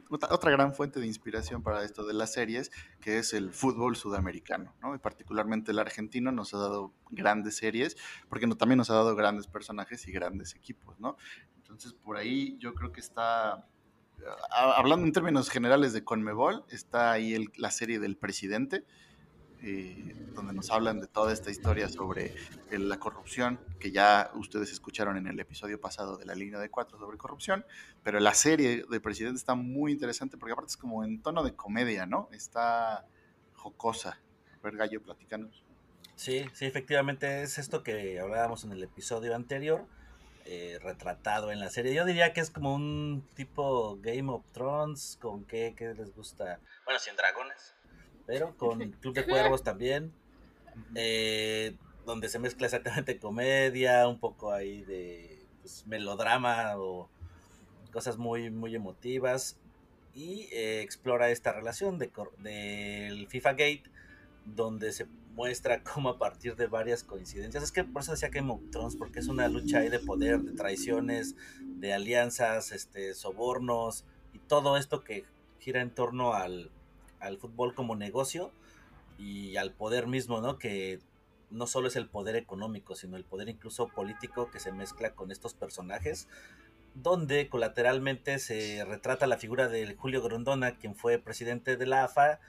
otra gran fuente de inspiración para esto de las series, que es el fútbol sudamericano, ¿no? Y particularmente el argentino nos ha dado grandes series, porque no, también nos ha dado grandes personajes y grandes equipos, ¿no? Entonces, por ahí yo creo que está, hablando en términos generales de Conmebol, está ahí la serie del presidente, eh, donde nos hablan de toda esta historia sobre la corrupción, que ya ustedes escucharon en el episodio pasado de la línea de cuatro sobre corrupción, pero la serie de Presidente está muy interesante porque aparte es como en tono de comedia, ¿no? Está jocosa. A ver, Gallo, platicanos. Sí, sí, efectivamente es esto que hablábamos en el episodio anterior, eh, retratado en la serie. Yo diría que es como un tipo Game of Thrones, con qué, qué les gusta. Bueno, sin dragones pero con Club de Cuervos también, eh, donde se mezcla exactamente comedia, un poco ahí de pues, melodrama o cosas muy, muy emotivas, y eh, explora esta relación del de, FIFA Gate, donde se muestra cómo a partir de varias coincidencias, es que por eso decía que of porque es una lucha ahí de poder, de traiciones, de alianzas, este, sobornos, y todo esto que gira en torno al, al fútbol como negocio y al poder mismo, ¿no? Que no solo es el poder económico, sino el poder incluso político que se mezcla con estos personajes, donde colateralmente se retrata la figura de Julio Grondona, quien fue presidente de la AFA,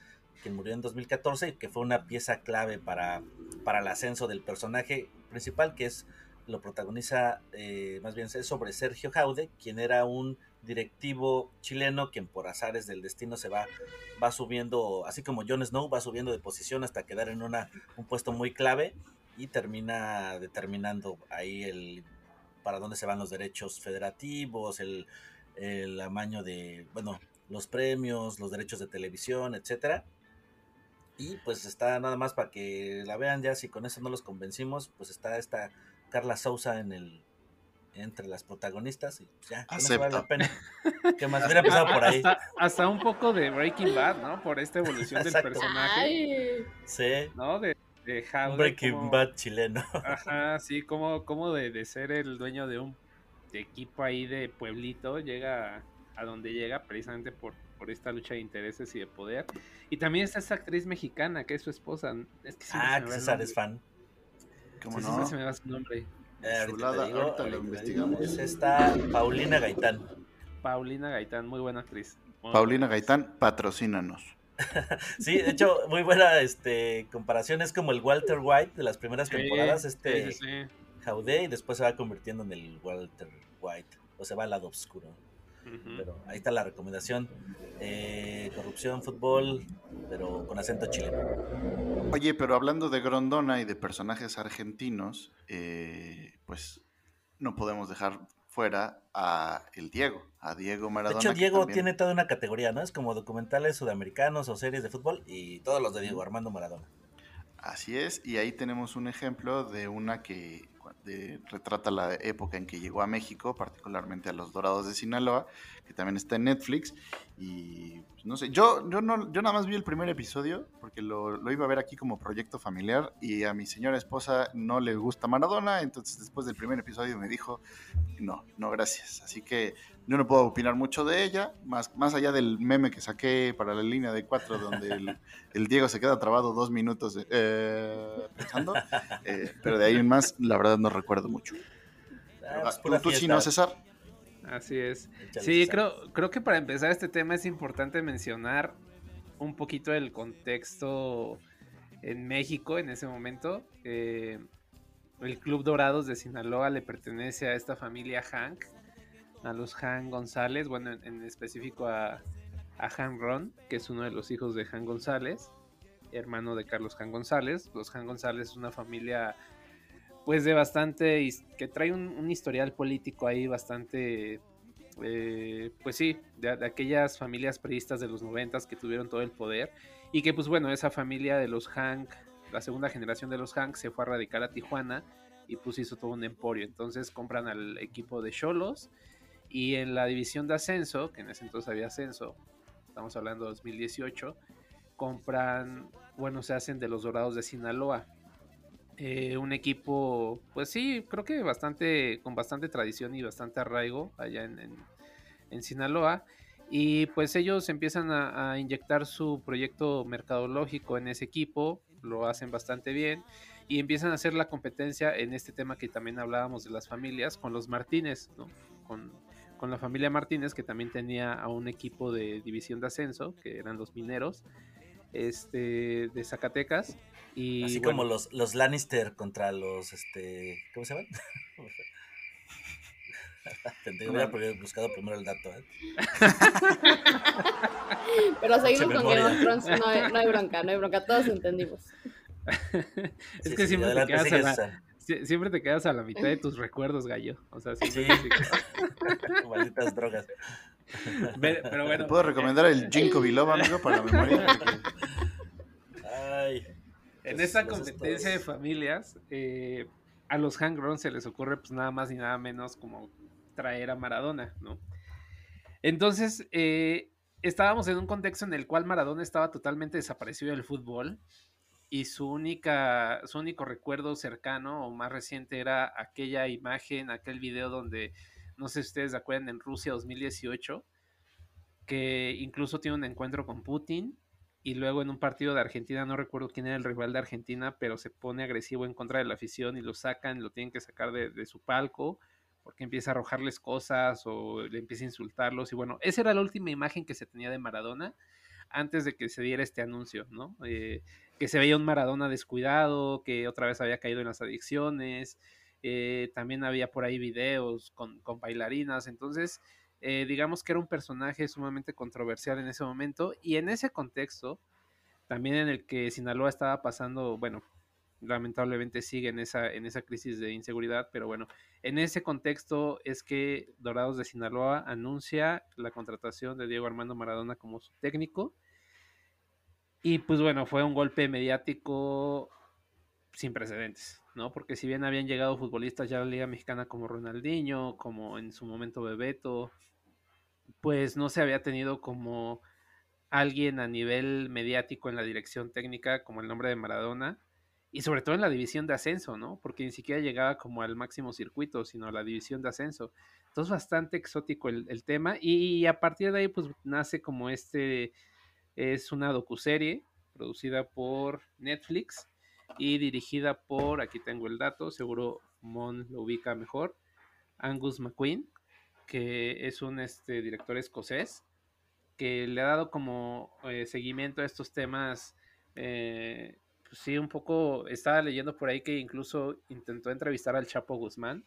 quien murió en 2014 y que fue una pieza clave para, para el ascenso del personaje principal, que es lo protagoniza, eh, más bien es sobre Sergio Jaude, quien era un directivo chileno quien por azares del destino se va, va subiendo, así como Jon Snow va subiendo de posición hasta quedar en una, un puesto muy clave y termina determinando ahí el para dónde se van los derechos federativos, el, el amaño de, bueno, los premios, los derechos de televisión, etcétera. Y pues está nada más para que la vean ya, si con eso no los convencimos, pues está esta Carla Sousa en el entre las protagonistas y pues, ya, no vale la pena. Que más hubiera empezado por ahí. Hasta, un poco de Breaking Bad, ¿no? Por esta evolución del personaje. Sí. ¿No? De, de Breaking Bad chileno. Ajá, sí, como, como de, de, ser el dueño de un equipo ahí de pueblito, llega a, donde llega precisamente por, por esta lucha de intereses y de poder. Y también está esa actriz mexicana que es su esposa. Es que ah, César es fan. ¿Cómo no? se me va su nombre. Eh, Chulada, digo, ahorita lo investigamos. Es esta Paulina Gaitán. Paulina Gaitán, muy buena actriz. Muy Paulina buena actriz. Gaitán, patrocínanos. Sí, de hecho, muy buena este, comparación. Es como el Walter White de las primeras Sí, temporadas, este sí, sí, sí. Jaude, y después se va convirtiendo en el Walter White. O se va al lado oscuro. Pero ahí está la recomendación. Eh, corrupción, fútbol, pero con acento chileno. Oye, pero hablando de Grondona y de personajes argentinos, eh, pues no podemos dejar fuera a el Diego, a Diego De Maradona. hecho, que Diego también- tiene toda una categoría, ¿no? Es como documentales sudamericanos o series de fútbol y todos los de Diego Armando Maradona. Así es, y ahí tenemos un ejemplo de una que de- retrata la época en que llegó a México, particularmente a los Dorados de Sinaloa, que también está en Netflix. Y pues, no sé, yo, yo, no, yo nada más vi el primer episodio, porque lo, lo iba a ver aquí como proyecto familiar, y a mi señora esposa no le gusta Maradona, entonces después del primer episodio me dijo, no, no, gracias. Así que yo no puedo opinar mucho de ella, más, más allá del meme que saqué para la línea de cuatro, donde el, el Diego se queda trabado dos minutos eh, pensando. eh, pero de ahí en más, la verdad no recuerdo mucho. Ah, pues, ¿Tú, pura tú sí no, César? Así es. Sí, creo, creo que para empezar este tema es importante mencionar un poquito el contexto en México en ese momento. Eh, el Club Dorados de Sinaloa le pertenece a esta familia Hank, a los Han González, bueno, en, en específico a, a Han Ron, que es uno de los hijos de Han González, hermano de Carlos Han González. Los Han González es una familia pues de bastante, que trae un, historial político ahí bastante, eh, pues sí, de, de aquellas familias periodistas de los noventas que tuvieron todo el poder y que pues bueno, esa familia de los Hank, la segunda generación de los Hank se fue a radicar a Tijuana y pues hizo todo un emporio, entonces compran al equipo de Cholos y en la división de ascenso, que en ese entonces había ascenso, estamos hablando de 2018, compran, bueno, se hacen de los Dorados de Sinaloa, eh, un equipo, pues sí, creo que bastante, con bastante tradición y bastante arraigo allá en, en- Sinaloa. Y pues ellos empiezan a, inyectar su proyecto mercadológico en ese equipo, lo hacen bastante bien y empiezan a hacer la competencia en este tema que también hablábamos de las familias con los Martínez. Con, con la familia Martínez que también tenía a un equipo de división de ascenso, que eran los mineros, este, de Zacatecas. Y Así bueno, como los, los Lannister contra los, este, ¿cómo se llaman? Tendría que haber buscado primero el dato, ¿eh? Pero seguimos con Game of. Thrones, no hay, no hay bronca, no hay bronca, todos entendimos. es que sí, siempre, te quedas a la, siempre te quedas a la mitad de tus recuerdos, gallo. O sea, siempre Sí. Malditas drogas. Pero ¿Te bueno, puedo recomendar el Ginkgo biloba, amigo, para la memoria? Ay. En esta los competencia de familias, eh, a los Hangron se les ocurre pues nada más y nada menos como traer a Maradona, ¿no? Entonces, eh, estábamos en un contexto en el cual Maradona estaba totalmente desaparecido del fútbol y su única, su único recuerdo cercano o más reciente era aquella imagen, aquel video donde, no sé si ustedes se acuerdan, en Rusia 2018, que incluso tiene un encuentro con Putin y luego en un partido de Argentina, no recuerdo quién era el rival de Argentina, pero se pone agresivo en contra de la afición y lo sacan, lo tienen que sacar de, de su palco porque empieza a arrojarles cosas o le empieza a insultarlos. Y bueno, esa era la última imagen que se tenía de Maradona antes de que se diera este anuncio, ¿no? Eh, que se veía un Maradona descuidado, que otra vez había caído en las adicciones, eh, también había por ahí videos con, con bailarinas, entonces eh, digamos que era un personaje sumamente controversial en ese momento y en ese contexto, también en el que Sinaloa estaba pasando, bueno, lamentablemente sigue en esa, en esa crisis de inseguridad, pero bueno, en ese contexto es que Dorados de Sinaloa anuncia la contratación de Diego Armando Maradona como su técnico. Y pues bueno, fue un golpe mediático sin precedentes, ¿no? Porque si bien habían llegado futbolistas ya a la Liga Mexicana como Ronaldinho, como en su momento Bebeto, pues no se había tenido como alguien a nivel mediático en la dirección técnica como el nombre de Maradona y sobre todo en la división de ascenso, ¿no? Porque ni siquiera llegaba como al máximo circuito, sino a la división de ascenso. Entonces bastante exótico el, el tema y a partir de ahí pues nace como este, es una docuserie producida por Netflix y dirigida por, aquí tengo el dato, seguro Mon lo ubica mejor, Angus McQueen, que es un este, director escocés que le ha dado como eh, seguimiento a estos temas. Eh, pues sí, un poco, estaba leyendo por ahí que incluso intentó entrevistar al Chapo Guzmán.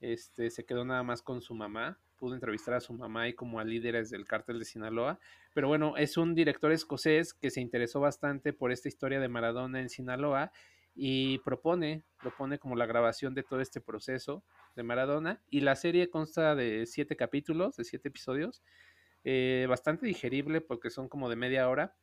Este, se quedó nada más con su mamá, pudo entrevistar a su mamá y como a líderes del cártel de Sinaloa. Pero bueno, es un director escocés que se interesó bastante por esta historia de Maradona en Sinaloa y propone, propone como la grabación de todo este proceso de Maradona. Y la serie consta de siete capítulos, de siete episodios, eh, bastante digerible porque son como de media hora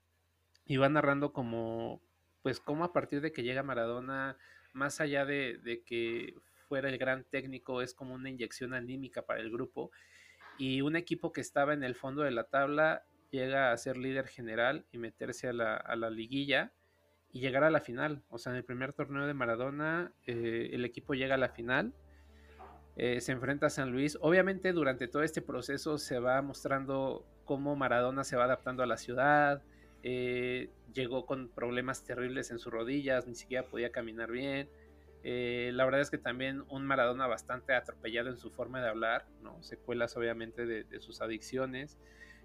y va narrando como, pues como a partir de que llega Maradona, más allá de, de que fuera el gran técnico, es como una inyección anímica para el grupo. Y un equipo que estaba en el fondo de la tabla llega a ser líder general y meterse a la, a la liguilla y llegar a la final. O sea, en el primer torneo de Maradona, eh, el equipo llega a la final, eh, se enfrenta a San Luis. Obviamente durante todo este proceso se va mostrando cómo Maradona se va adaptando a la ciudad. Eh, llegó con problemas terribles en sus rodillas, ni siquiera podía caminar bien. la verdad es que también un Maradona bastante atropellado en su forma de hablar, ¿no? Secuelas obviamente de, de sus adicciones.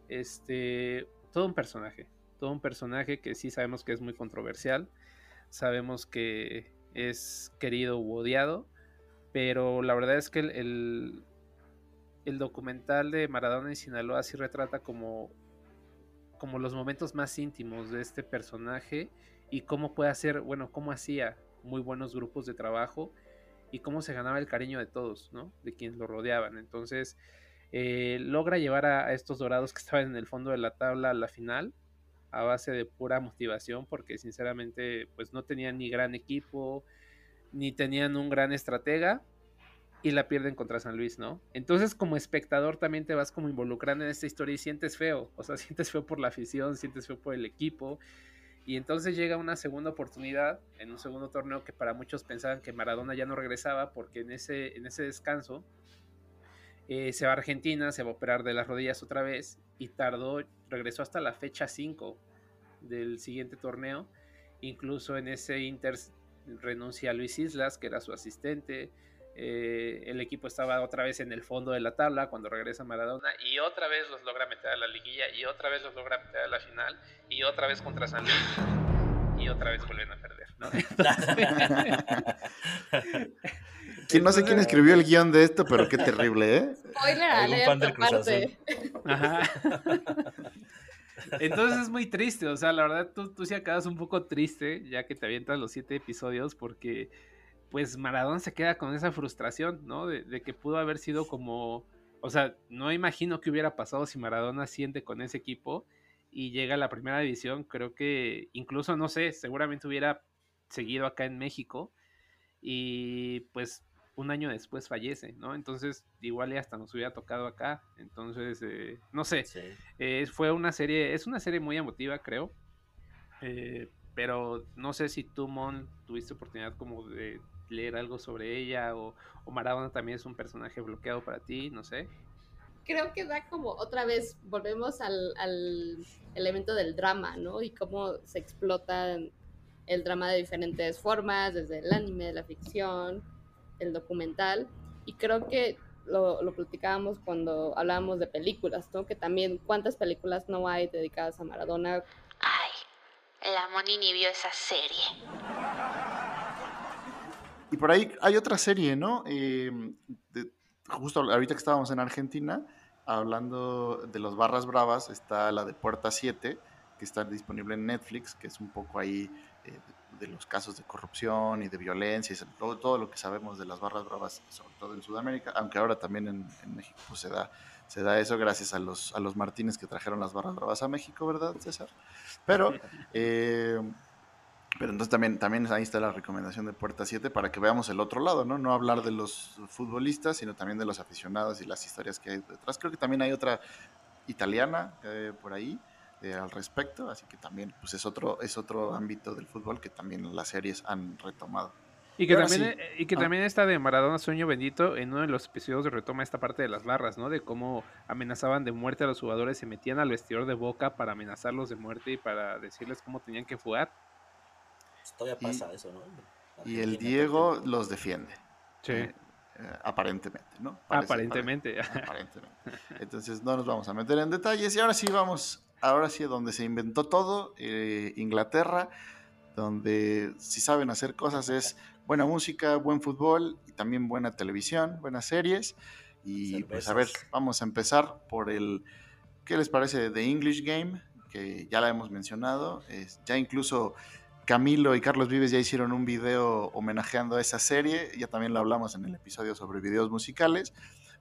Este, todo un personaje, todo un personaje que sí sabemos que es muy controversial, sabemos que es querido u odiado, pero la verdad es que el, el, documental de Maradona y Sinaloa sí retrata como, como los momentos más íntimos de este personaje y cómo puede hacer, bueno, cómo hacía muy buenos grupos de trabajo y cómo se ganaba el cariño de todos, ¿no? De quienes lo rodeaban. Entonces, eh, logra llevar a, a, estos dorados que estaban en el fondo de la tabla a la final a base de pura motivación, porque sinceramente pues no tenían ni gran equipo, ni tenían un gran estratega, y la pierden contra San Luis, ¿no? Entonces como espectador también te vas como involucrando en esta historia y sientes feo, o sea, sientes feo por la afición, sientes feo por el equipo, y entonces llega una segunda oportunidad en un segundo torneo que para muchos pensaban que Maradona ya no regresaba porque en ese, en ese descanso eh, se va a Argentina, se va a operar de las rodillas otra vez y tardó, regresó hasta la fecha 5 del siguiente torneo. Incluso en ese Inter renuncia a Luis Islas, que era su asistente. Eh, el equipo estaba otra vez en el fondo de la tabla cuando regresa Maradona y otra vez los logra meter a la liguilla y otra vez los logra meter a la final y otra vez contra San Luis y otra vez vuelven a perder. ¿no? no sé quién escribió el guion de esto, pero qué terrible, ¿eh? Spoiler alert. Ajá. Entonces es muy triste, o sea, la verdad tú, tú sí acabas un poco triste ya que te avientas los siete episodios porque pues Maradona se queda con esa frustración, ¿no? De, que pudo haber sido como, o sea, no imagino qué hubiera pasado si Maradona siente con ese equipo y llega a la primera división, creo que incluso, no sé, seguramente hubiera seguido acá en México y pues un año después fallece, ¿no? Entonces, igual ya hasta nos hubiera tocado acá. Entonces, eh, no sé. Sí. Eh, fue una serie, es una serie muy emotiva, creo. Eh, pero no sé si tú, Mon, tuviste oportunidad como de leer algo sobre ella o, o Maradona también es un personaje bloqueado para ti, no sé. Creo que da como otra vez, volvemos al, al elemento del drama, ¿no? Y cómo se explota el drama de diferentes formas, desde el anime, la ficción, el documental y creo que lo, lo platicábamos cuando hablábamos de películas, ¿no? Que también cuántas películas no hay dedicadas a Maradona. Ay, la Moni ni vio esa serie. Y por ahí hay otra serie, ¿no? Eh, de, justo ahorita que estábamos en Argentina, hablando de los Barras Bravas, está la de Puerta 7, que está disponible en Netflix, que es un poco ahí eh, de los casos de corrupción y de violencia, y todo, todo lo que sabemos de las barras bravas, sobre todo en Sudamérica, aunque ahora también en, en México pues, se, da, se da eso gracias a los, a los Martínez que trajeron las barras bravas a México, ¿verdad, César? Pero, eh, pero entonces también, también ahí está la recomendación de Puerta 7 para que veamos el otro lado, ¿no? No hablar de los futbolistas, sino también de los aficionados y las historias que hay detrás. Creo que también hay otra italiana eh, por ahí eh, al respecto, así que también pues es otro, es otro ámbito del fútbol que también las series han retomado. Y que, también, sí. y que ah. también está de Maradona Sueño Bendito, en uno de los episodios retoma esta parte de las barras, ¿no? De cómo amenazaban de muerte a los jugadores, se metían al vestidor de boca para amenazarlos de muerte y para decirles cómo tenían que jugar. Todavía pasa y, eso, ¿no? Y el Diego los defiende. Sí. eh, eh, aparentemente, ¿no? Parece- Aparentemente. pare- aparentemente. Entonces no nos vamos a meter en detalles y ahora sí vamos, ahora sí donde se inventó todo, eh, Inglaterra, donde si saben hacer cosas es buena música, buen fútbol y también buena televisión, buenas series. Y pues a ver, vamos a empezar por el, ¿qué les parece de The English Game? Que ya la hemos mencionado, es- ya incluso Camilo y Carlos Vives ya hicieron un video homenajeando a esa serie, ya también lo hablamos en el episodio sobre videos musicales,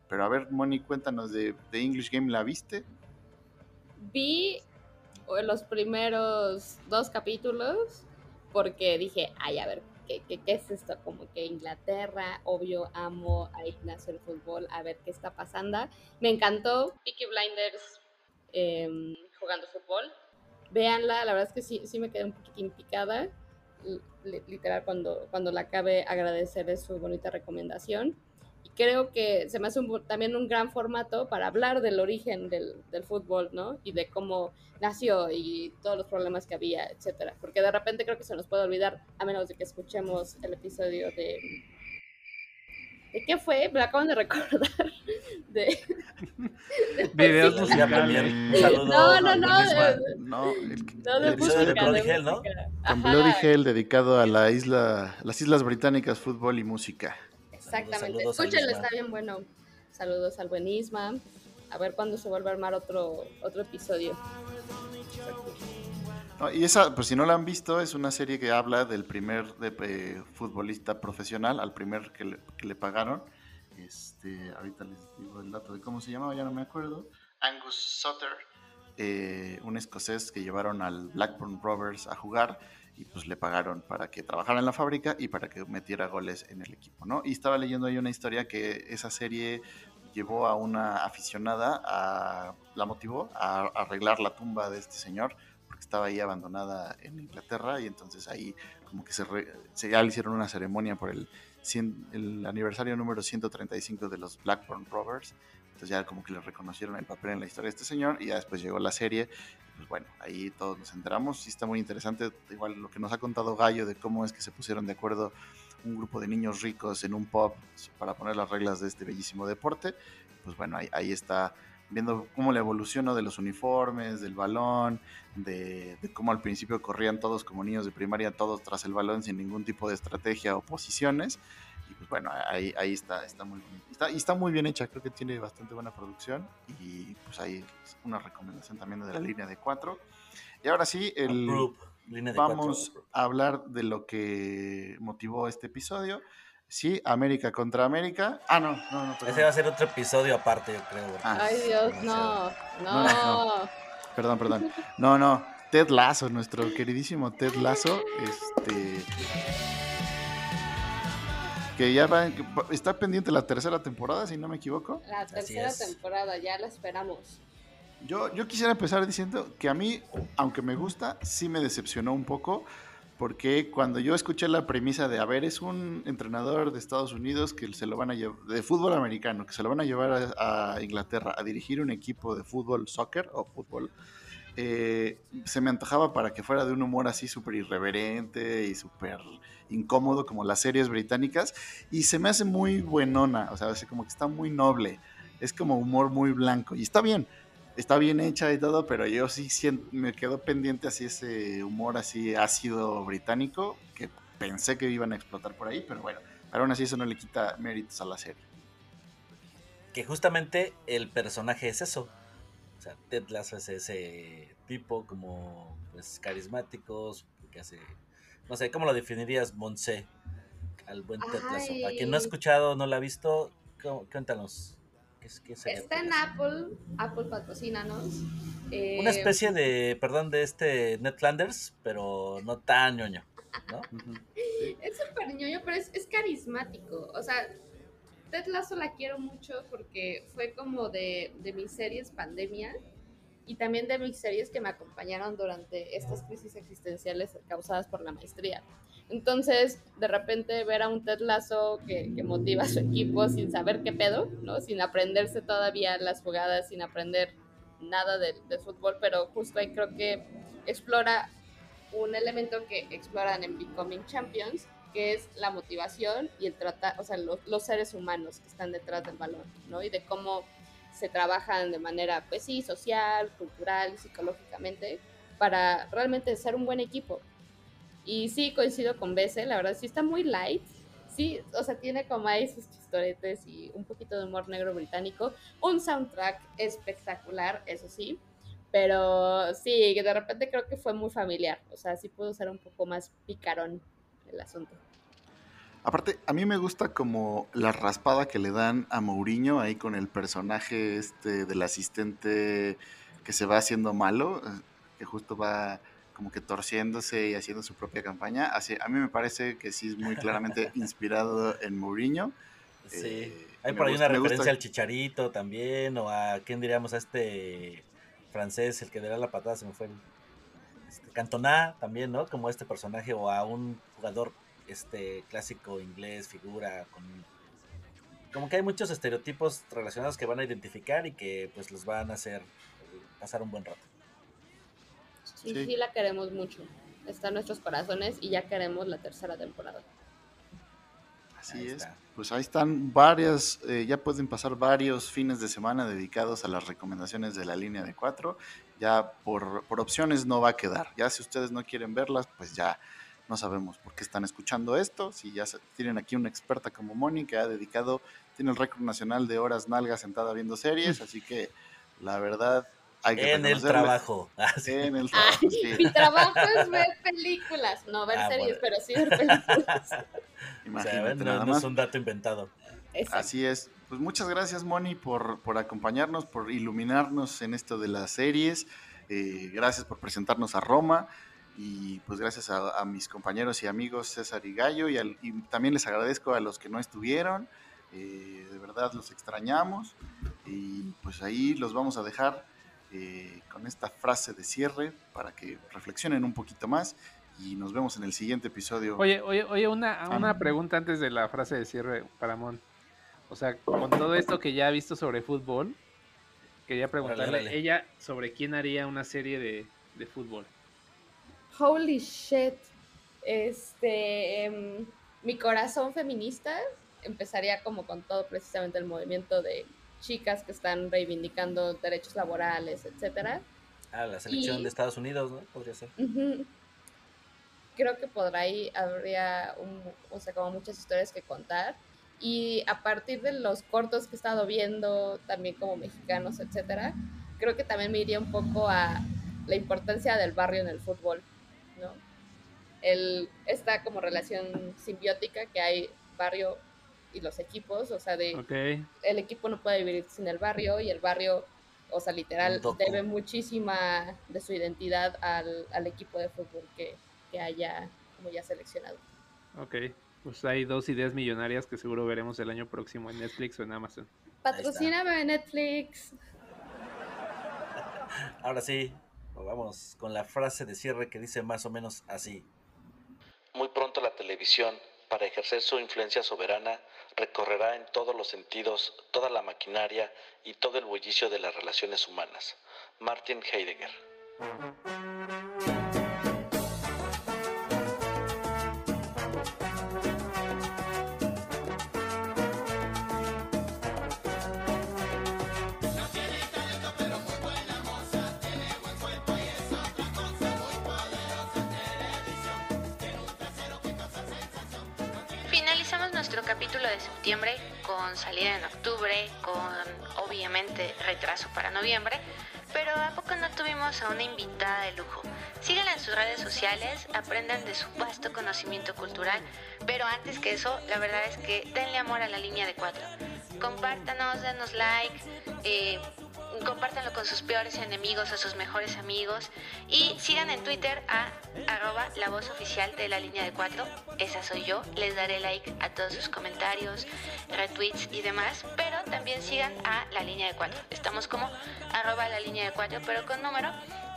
pero a ver, Moni, cuéntanos de The English Game, ¿la viste? Vi los primeros dos capítulos porque dije, ay, a ver, ¿qué, qué, qué es esto? Como que Inglaterra, obvio, amo, ahí nació el fútbol, a ver qué está pasando. Me encantó Peaky Blinders em, jugando fútbol. Véanla, la verdad es que sí, sí me quedé un poquitín picada. Li- Literal, cuando, cuando la acabe, agradecerles su bonita recomendación. Creo que se me hace un también un gran formato para hablar del origen del, del fútbol, ¿no? Y de cómo nació y todos los problemas que había, etcétera. Porque de repente creo que se nos puede olvidar, a menos de que escuchemos el episodio de. ¿De qué fue? Me lo acaban de recordar. De, Videos Sí. Liga musicales. Premier, un saludo No, no, no, No, el, que- No, de el episodio música, de Hell, ¿no? con Bloody Hell dedicado a la isla, las Islas Británicas, fútbol y música. Exactamente. Escúchenlo, está bien bueno. Saludos al buen Isma. A ver cuándo se vuelve a armar otro, otro episodio. No, y esa, pues si no la han visto, es una serie que habla del primer de- eh, futbolista profesional, al primer que le, que le pagaron. Este, ahorita les digo el dato de cómo se llamaba, ya no me acuerdo. Angus Sutter, eh, un escocés que llevaron al Blackburn Rovers a jugar y pues le pagaron para que trabajara en la fábrica y para que metiera goles en el equipo, ¿no? Y estaba leyendo ahí una historia que esa serie llevó a una aficionada a la motivó a arreglar la tumba de este señor porque estaba ahí abandonada en Inglaterra y entonces ahí como que se, re- se- ya le hicieron una ceremonia por el, el aniversario número 135 de los Blackburn Rovers. Entonces ya como que le reconocieron el papel en la historia de este señor y ya después llegó la serie. Pues bueno, ahí todos nos enteramos. Sí está muy interesante, igual lo que nos ha contado Gallo de cómo es que se pusieron de acuerdo un grupo de niños ricos en un pub para poner las reglas de este bellísimo deporte. Pues bueno, ahí, ahí está viendo cómo la evolución de los uniformes, del balón, de, de cómo al principio corrían todos como niños de primaria, todos tras el balón sin ningún tipo de estrategia o posiciones. Y pues bueno, ahí, ahí está, está muy bonito. Está, y está muy bien hecha, creo que tiene bastante buena producción. Y pues ahí es una recomendación también de la línea de 4. Y ahora sí, el, vamos cuatro. a hablar de lo que motivó este episodio. Sí, América contra América. Ah, no, no, no, perdón. Ese va a ser otro episodio aparte, yo creo. Ah. Ay Dios, no, No, no. Perdón, perdón. No, no. Ted Lasso, nuestro queridísimo Ted Lasso, este que ya va, está pendiente la tercera temporada, si no me equivoco. La tercera es. temporada, ya la esperamos. Yo, yo quisiera empezar diciendo que a mí, aunque me gusta, sí me decepcionó un poco, porque cuando yo escuché la premisa de, a ver, es un entrenador de Estados Unidos que se lo van a llevar, de fútbol americano, que se lo van a llevar a, Inglaterra a dirigir un equipo de fútbol, soccer o fútbol, eh, se me antojaba para que fuera de un humor así súper irreverente y súper incómodo como las series británicas, y se me hace muy buenona, o sea, como que está muy noble, es como humor muy blanco, y está bien, está bien hecha y todo, pero yo sí sien- me quedo pendiente así ese humor así ácido británico que pensé que iban a explotar por ahí, pero bueno, pero aún así eso no le quita méritos a la serie. Que justamente el personaje es eso. O sea, Ted Lasso es ese tipo como pues carismáticos, que hace, no sé, ¿cómo lo definirías, Monse? Al buen Ted Lasso. Para quien no ha escuchado, no lo ha visto, ¿cómo- cuéntanos. ¿Qué, es- qué sería Está en? Apple, Apple patrocínanos. Eh, Una especie de, perdón, de este Ned Flanders, pero no tan ñoño, ¿no? Es súper ñoño, pero es, es carismático. O sea, Ted Lasso la quiero mucho porque fue como de, de mis series pandemia y también de mis series que me acompañaron durante estas crisis existenciales causadas por la maestría. Entonces, de repente ver a un Ted Lasso que, motiva a su equipo sin saber qué pedo, ¿no? Sin aprenderse todavía las jugadas, sin aprender nada de, fútbol, pero justo ahí creo que explora un elemento que exploran en Becoming Champions, que es la motivación y el tratar, o sea, lo- los seres humanos que están detrás del balón, ¿no? Y de cómo se trabajan de manera, pues sí, social, cultural, psicológicamente, para realmente ser un buen equipo. Y sí, coincido con Bese, la verdad sí está muy light. Sí, o sea, tiene como ahí sus chistoretes y un poquito de humor negro británico. Un soundtrack espectacular, eso sí. Pero sí, que de repente creo que fue muy familiar. O sea, sí pudo ser un poco más picarón el asunto. Aparte, a mí me gusta como la raspada que le dan a Mourinho ahí con el personaje este del asistente que se va haciendo malo, eh, que justo va como que torciéndose y haciendo su propia campaña. Así, a mí me parece que sí es muy claramente inspirado en Mourinho. Sí. Eh, Hay por ahí gusta- una gusta- referencia al Chicharito también, o a, ¿quién diríamos? A este francés, el que dará la patada, se me fue el... Este, Cantona también, ¿no? Como este personaje, o a un jugador este clásico inglés, figura, con... Como que hay muchos estereotipos relacionados que van a identificar y que pues los van a hacer pasar un buen rato. Y Sí. sí la queremos mucho. Está en nuestros corazones y ya queremos la tercera temporada. Así Ahí es. está. Pues ahí están varias, eh, ya pueden pasar varios fines de semana dedicados a las recomendaciones de la línea de cuatro. Ya por, por opciones no va a quedar. Ya si ustedes no quieren verlas, pues ya no sabemos por qué están escuchando esto. Si ya se- tienen aquí una experta como Moni que ha dedicado, tiene el récord nacional de horas nalga sentada viendo series, así que la verdad hay que En el trabajo. Ah, sí. En el Ay, trabajo, sí. mi trabajo es ver películas, no ver Ah, series, bueno. pero sí ver películas. O sea, Imagínate no, nada no más. es un dato inventado. Exacto. Así es. Pues muchas gracias, Moni, por, por acompañarnos, por iluminarnos en esto de las series. Eh, gracias por presentarnos a Roma. Y pues gracias a, a mis compañeros y amigos César y Gallo. Y, al- y también les agradezco a los que no estuvieron. Eh, de verdad los extrañamos. Y pues ahí los vamos a dejar eh, con esta frase de cierre para que reflexionen un poquito más. Y nos vemos en el siguiente episodio. Oye, oye, oye, una, Ah. una pregunta antes de la frase de cierre para Mon. O sea, con todo esto que ya ha visto sobre fútbol, quería preguntarle órale. ella sobre quién haría una serie de, de fútbol. Holy shit. Este, em, mi corazón feminista empezaría como con todo precisamente el movimiento de chicas que están reivindicando derechos laborales, etcétera. Ah, la selección Y- de Estados Unidos, ¿no? Podría ser. Creo que por ahí habría un- o sea, como muchas historias que contar. Y a partir de los cortos que he estado viendo, también como mexicanos, etcétera, creo que también me iría un poco a la importancia del barrio en el fútbol, ¿no? El, esta como relación simbiótica que hay barrio y los equipos, o sea, de Ok. el equipo no puede vivir sin el barrio y el barrio, o sea, literal, debe muchísima de su identidad al, al equipo de fútbol que, que haya como ya seleccionado. Ok. Pues hay dos ideas millonarias que seguro veremos el año próximo en Netflix o en Amazon. Patrocíname Netflix. Ahora sí, vamos con la frase de cierre que dice más o menos así. Muy pronto la televisión, para ejercer su influencia soberana, recorrerá en todos los sentidos toda la maquinaria y todo el bullicio de las relaciones humanas. Martin Heidegger. Nuestro capítulo de septiembre con salida en octubre, con obviamente retraso para noviembre, pero ¿a poco no tuvimos a una invitada de lujo? Síganla en sus redes sociales, aprendan de su vasto conocimiento cultural, pero antes que eso, la verdad es que denle amor a la línea de cuatro. Compártanos, denos like, eh, compártanlo con sus peores enemigos o sus mejores amigos y sigan en Twitter a arroba la voz oficial de la línea de cuatro. Esa soy yo. Les daré like a todos sus comentarios, retweets y demás. Pero también sigan a la línea de cuatro. Estamos como arroba la línea de cuatro pero con número.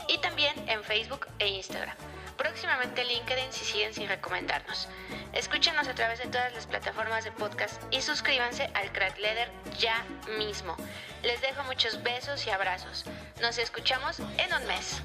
Y también en Facebook e Instagram. Próximamente LinkedIn si siguen sin recomendarnos. Escúchenos a través de todas las plataformas de podcast y suscríbanse al Crack ya mismo. Les dejo muchos besos y abrazos. Nos escuchamos en un mes.